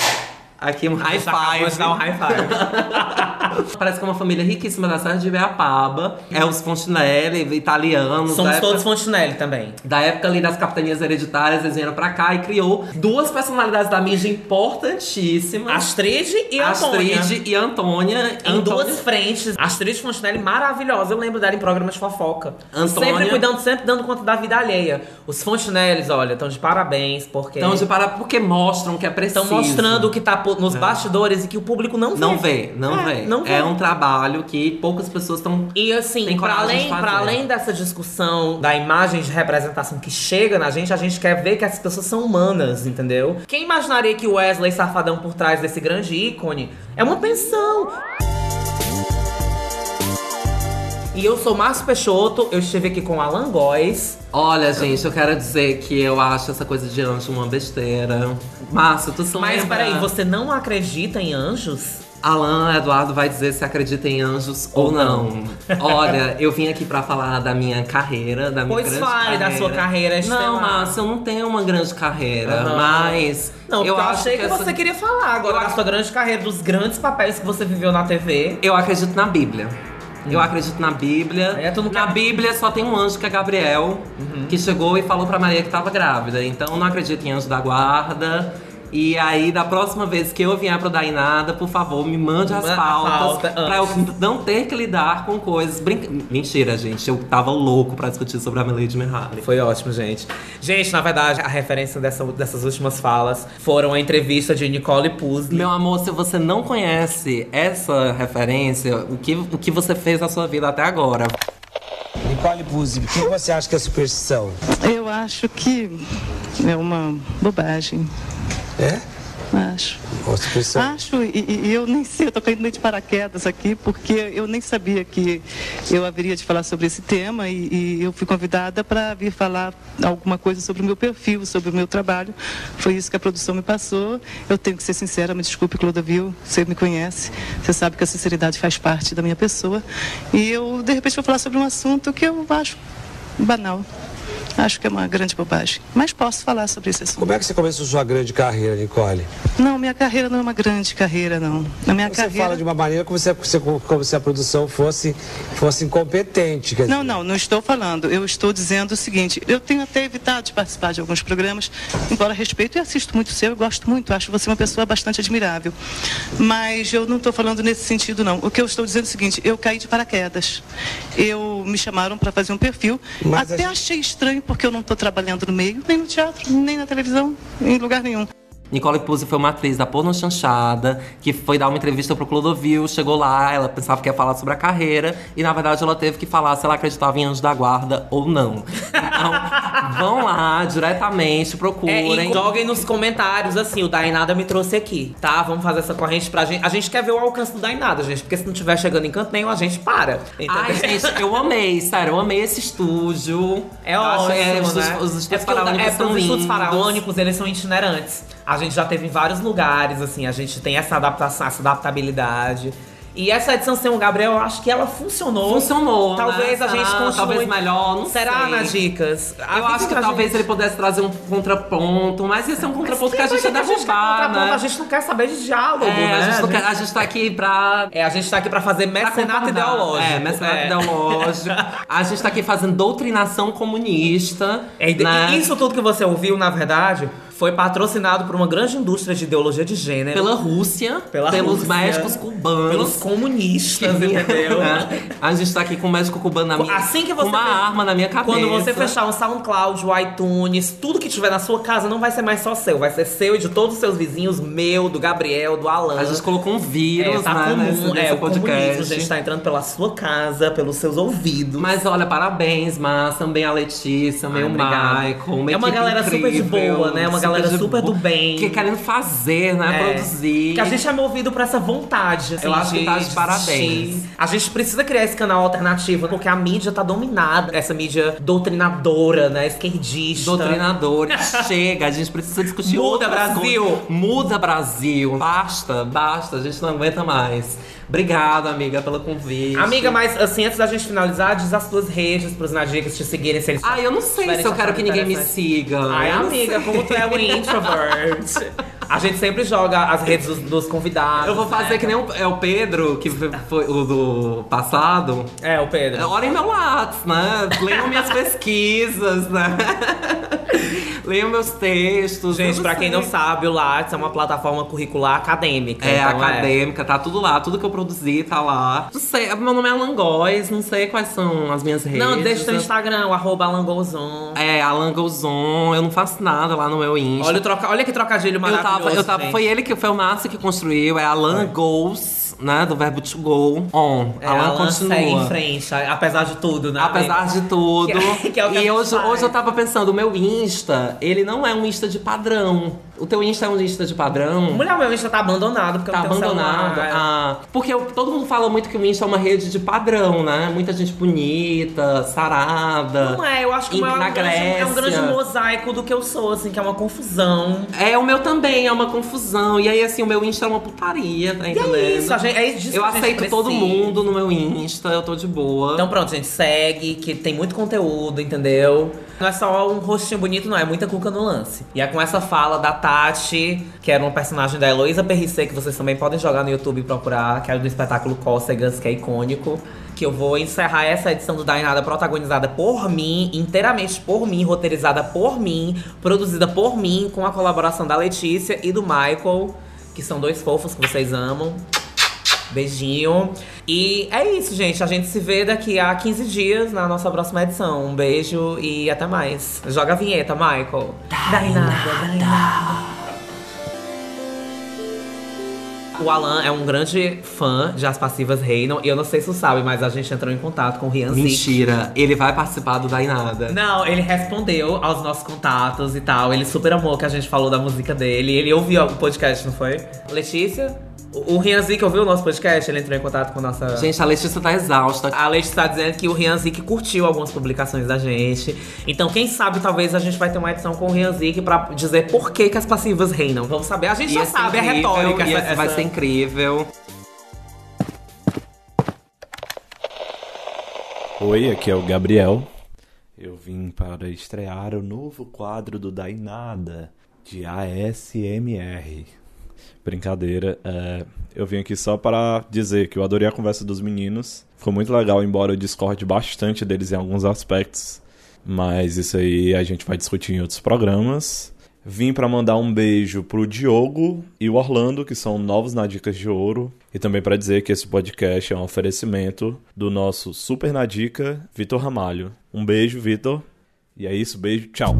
Aqui um high five.
dar um high five.
Parece que é uma família riquíssima da Serra de Beapaba. É os Fontenelle, italianos.
Somos
época-
todos Fontenelle também.
Da época ali das capitanias hereditárias, eles vieram pra cá e criou duas personalidades da mídia importantíssimas.
Astrid e Antônia.
Astrid e Antônia.
Em
Antônia-
duas frentes. Astrid Fontenelle maravilhosa. Eu lembro dela em programas de fofoca.
Antônia.
Sempre cuidando, sempre dando conta da vida alheia. Os Fontenelles, olha, estão de parabéns, porque.
Então, de parar porque mostram que é preciso.
Estão mostrando o que tá nos
É.
bastidores e que o público não vê.
Não vê, não
É,
vê.
não vê.
É um trabalho que poucas pessoas estão.
E assim,
de
além, pra além dessa discussão da imagem de representação que chega na gente, a gente quer ver que essas pessoas são humanas, entendeu? Quem imaginaria que o Wesley Safadão por trás desse grande ícone é uma pensão? E eu sou Márcio Peixoto, eu estive aqui com Alan Góes.
Olha, gente, eu quero dizer que eu acho essa coisa de anjo uma besteira. Márcio, tu se
Mas
lembra?
peraí, você não acredita em anjos?
Alan Eduardo vai dizer se acredita em anjos ou,
Ou
não. Olha, eu vim aqui pra falar da minha carreira, da minha
Pois
grande
fale da
carreira.
sua carreira estelar.
Não, Márcio, eu não tenho uma grande carreira,
Aham.
mas
Não,
eu
porque eu
acho
achei que,
essa-
você queria falar agora da sua grande carreira, dos grandes papéis que você viveu na TV.
Eu acredito na Bíblia.
Hum.
Eu acredito na Bíblia. na Bíblia só tem um anjo que é Gabriel,
Uhum.
que chegou e falou pra Maria que tava grávida. Então eu não acredito em anjo da guarda. E aí, da próxima vez que eu vier pro Dar em Nada, por favor, me mande as pautas
pauta
pra eu não ter que lidar com coisas. Brinca... Mentira, gente. Eu tava louco pra discutir sobre a Milady Merhali.
Foi ótimo, gente. Gente, na verdade, a referência dessa- dessas últimas falas foram a entrevista de Nicole Puzzi.
Meu amor, se você não conhece essa referência, o que, o que você fez na sua vida até agora?
Nicole Puzzi, o que você acha que é superstição?
Eu acho que é uma bobagem.
É?
Acho. Acho, e, e- eu nem sei, eu tô caindo meio de paraquedas aqui, porque eu nem sabia que eu haveria de falar sobre esse tema e, e eu fui convidada para vir falar alguma coisa sobre o meu perfil, sobre o meu trabalho. Foi isso que a produção me passou. Eu tenho que ser sincera, me desculpe, Clodovil, você me conhece, você sabe que a sinceridade faz parte da minha pessoa. E eu, de repente, vou falar sobre um assunto que eu acho banal. Acho que é uma grande bobagem. Mas posso falar sobre esse assunto.
Como é que você começou sua grande carreira, Nicole?
Não, minha carreira não é uma grande carreira, não. Na minha
Você
carreira.
fala de uma maneira como se, como se a produção fosse, fosse incompetente. Quer
Não, não, não estou falando. Eu estou dizendo o seguinte: eu tenho até evitado de participar de alguns programas, embora respeito e assisto muito o seu, eu gosto muito, acho você uma pessoa bastante admirável. Mas eu não estou falando nesse sentido, não. O que eu estou dizendo é o seguinte: eu caí de paraquedas. Eu me chamaram para fazer um perfil.
Mas
até achei estranho, porque eu não estou trabalhando no meio, nem no teatro, nem na televisão, em lugar nenhum.
Nicole Puzzi foi uma atriz da Porno Chanchada, que foi dar uma entrevista pro Clodovil, chegou lá, ela pensava que ia falar sobre a carreira, e na verdade ela teve que falar se ela acreditava em Anjo da Guarda ou não. Então, vão lá diretamente,
É,
procurem.
e joguem nos comentários assim, o Dainada me trouxe aqui, tá? Vamos fazer essa corrente pra gente. A gente quer ver o alcance do Dainada, gente, porque se não tiver chegando em canto nenhum, a gente para. entendeu?
Ai, gente, eu amei, sério, eu amei esse estúdio.
É ótimo,
é, os,
né?
os estúdios
é porque é, os estudos faraônicos, eles são itinerantes. A gente já teve em vários lugares, assim, a gente tem essa adaptação, essa adaptabilidade. E essa edição sem o Gabriel, eu acho que ela funcionou.
Funcionou,
Talvez
né?
a gente continue.
Talvez melhor, não
Será
sei.
nas dicas?
Eu acho que
pra
talvez
gente.
ele pudesse trazer um contraponto, mas esse é um contraponto que a gente ia
a gente quer
derrubar,
contraponto,
né?
A gente não quer saber de diálogo,
É,
né?
a, gente não quer- a gente tá aqui pra.
É, a gente tá aqui pra fazer
concordar.
ideológico.
É, mecenato
É.
ideológico. A gente tá aqui fazendo doutrinação comunista.
É,
né?
e Isso tudo que você ouviu, na verdade, foi patrocinado por uma grande indústria de ideologia de gênero.
Pela Rússia,
Pela
pelos
Rússia,
médicos cubanos.
Pelos comunistas, entendeu?
É. A gente tá aqui com um médico cubano na minha
Assim que você
uma
fe-
arma na minha cabeça.
Quando você fechar um SoundCloud, o iTunes, tudo que tiver na sua casa não vai ser mais só seu, vai ser seu e de todos os seus vizinhos, meu, do Gabriel, do Alan.
A gente colocou um vírus,
é, tá
né,
comum,
nesse,
é, o
podcast.
gente, tá entrando pela sua casa, pelos seus ouvidos.
Mas olha, parabéns, Márcia, também a Letícia, também
Ai,
o. Michael. Uma
É uma galera super de
incrível.
boa, né? Uma
De
super do bem.
Que querendo fazer, né?
É.
Produzir.
Que a gente é movido por essa vontade. assim,
Eu acho que tá de parabéns.
A gente precisa criar esse canal alternativo, porque a mídia tá dominada. Essa mídia doutrinadora, né? Esquerdista.
Doutrinadores, chega, a gente precisa discutir
Muda, Brasil.
coisas. Muda, Brasil. Basta, basta, a gente não aguenta mais. Obrigada, amiga, pelo convite.
Amiga, mas assim, antes da gente finalizar, diz as tuas redes pros Nadicas te seguirem se eles
Ai, eu não sei se eu quero que ninguém me siga.
Ai, amiga, como tu é um introvert. A gente sempre joga as redes dos, dos convidados.
Eu vou fazer
né?
que nem o, é o Pedro, que foi o do passado.
É, o Pedro.
Olhem meu Lattes, né? Leiam minhas pesquisas, né? Leiam meus textos.
Gente, pra quem não
sei.
sabe, o Lattes é uma plataforma curricular acadêmica.
É,
então
acadêmica, tá tudo lá. Tudo que eu produzi tá lá. Não sei, meu nome é Alan Góes, não sei quais são as minhas redes.
Não, deixa o teu Instagram, o arroba Alangozon.
É, Alan Gozon, eu não faço nada lá no meu Insta.
Olha, troca... Olha que trocadilho maravilhoso,
tava, eu tava,
gente.
foi ele que foi o Márcio que construiu, é Alan Goes, né? Do verbo to go on.
É,
Alan,
Alan
continua.
segue em frente, apesar de tudo, né?
Apesar
amiga?
de tudo.
Que- que é o que a
e hoje,
faz.
hoje eu tava pensando, o meu Insta, ele não é um Insta de padrão. O teu Insta é um Insta de padrão?
Mulher, meu Insta tá abandonado porque
Tá
eu não
abandonado. Ah, porque eu- todo mundo fala muito que o Insta é uma rede de padrão, né? Muita gente bonita, sarada.
Não é, eu acho que
E
o meu é um, grande, é um grande mosaico do que eu sou, assim, que é uma confusão.
É, o meu também é uma confusão. E aí, assim, o meu Insta é uma putaria, tá entendendo?
isso, a gente- é disso
eu aceito todo mundo no meu Insta, eu tô de boa.
Então pronto, gente, segue, que tem muito conteúdo, entendeu? Não é só um rostinho bonito, não, é muita cuca no lance. E é com essa fala da Tati, que era uma personagem da Heloísa Perricê, que vocês também podem jogar no YouTube e procurar, que era do espetáculo Cócegas, que é icônico. Que eu vou encerrar essa edição do Dainada protagonizada por mim, inteiramente por mim, roteirizada por mim, produzida por mim, com a colaboração da Letícia e do Michael, que são dois fofos que vocês amam. Beijinho. E é isso, gente. A gente se vê daqui a 15 dias na nossa próxima edição. Um beijo e até mais. Joga a vinheta, Michael. Dai nada, dai nada. O Alan é um grande fã de As Passivas Reinam. E eu não sei se você sabe, mas a gente entrou em contato com o Rian.
Mentira, ele vai participar do Dainada.
Não, ele respondeu aos nossos contatos e tal. Ele super amou que a gente falou da música dele. Ele ouviu o podcast, não foi? Letícia? O o Rian Zic ouviu o nosso podcast? Ele entrou em contato com a nossa.
Gente, a Letícia tá exausta.
A Letícia tá dizendo que o Rian Zic curtiu algumas publicações da gente. Então, quem sabe, talvez a gente vai ter uma edição com o Rian Zic pra dizer por que, que as passivas reinam. Vamos saber. A gente já sabe, é
incrível,
retórica.
ia-
essa-
Vai ser incrível.
Oi, aqui é o Gabriel. Eu vim para estrear o novo quadro do Dainada, de ASMR. Brincadeira, é, eu vim aqui só para dizer que eu adorei a conversa dos meninos. Ficou muito legal, embora eu discorde bastante deles em alguns aspectos. Mas isso aí a gente vai discutir em outros programas. Vim para mandar um beijo pro Diogo e o Orlando, que são novos na Dicas de Ouro. E também para dizer que esse podcast é um oferecimento do nosso super na dica, Vitor Ramalho. Um beijo, Vitor. E é isso, beijo, tchau.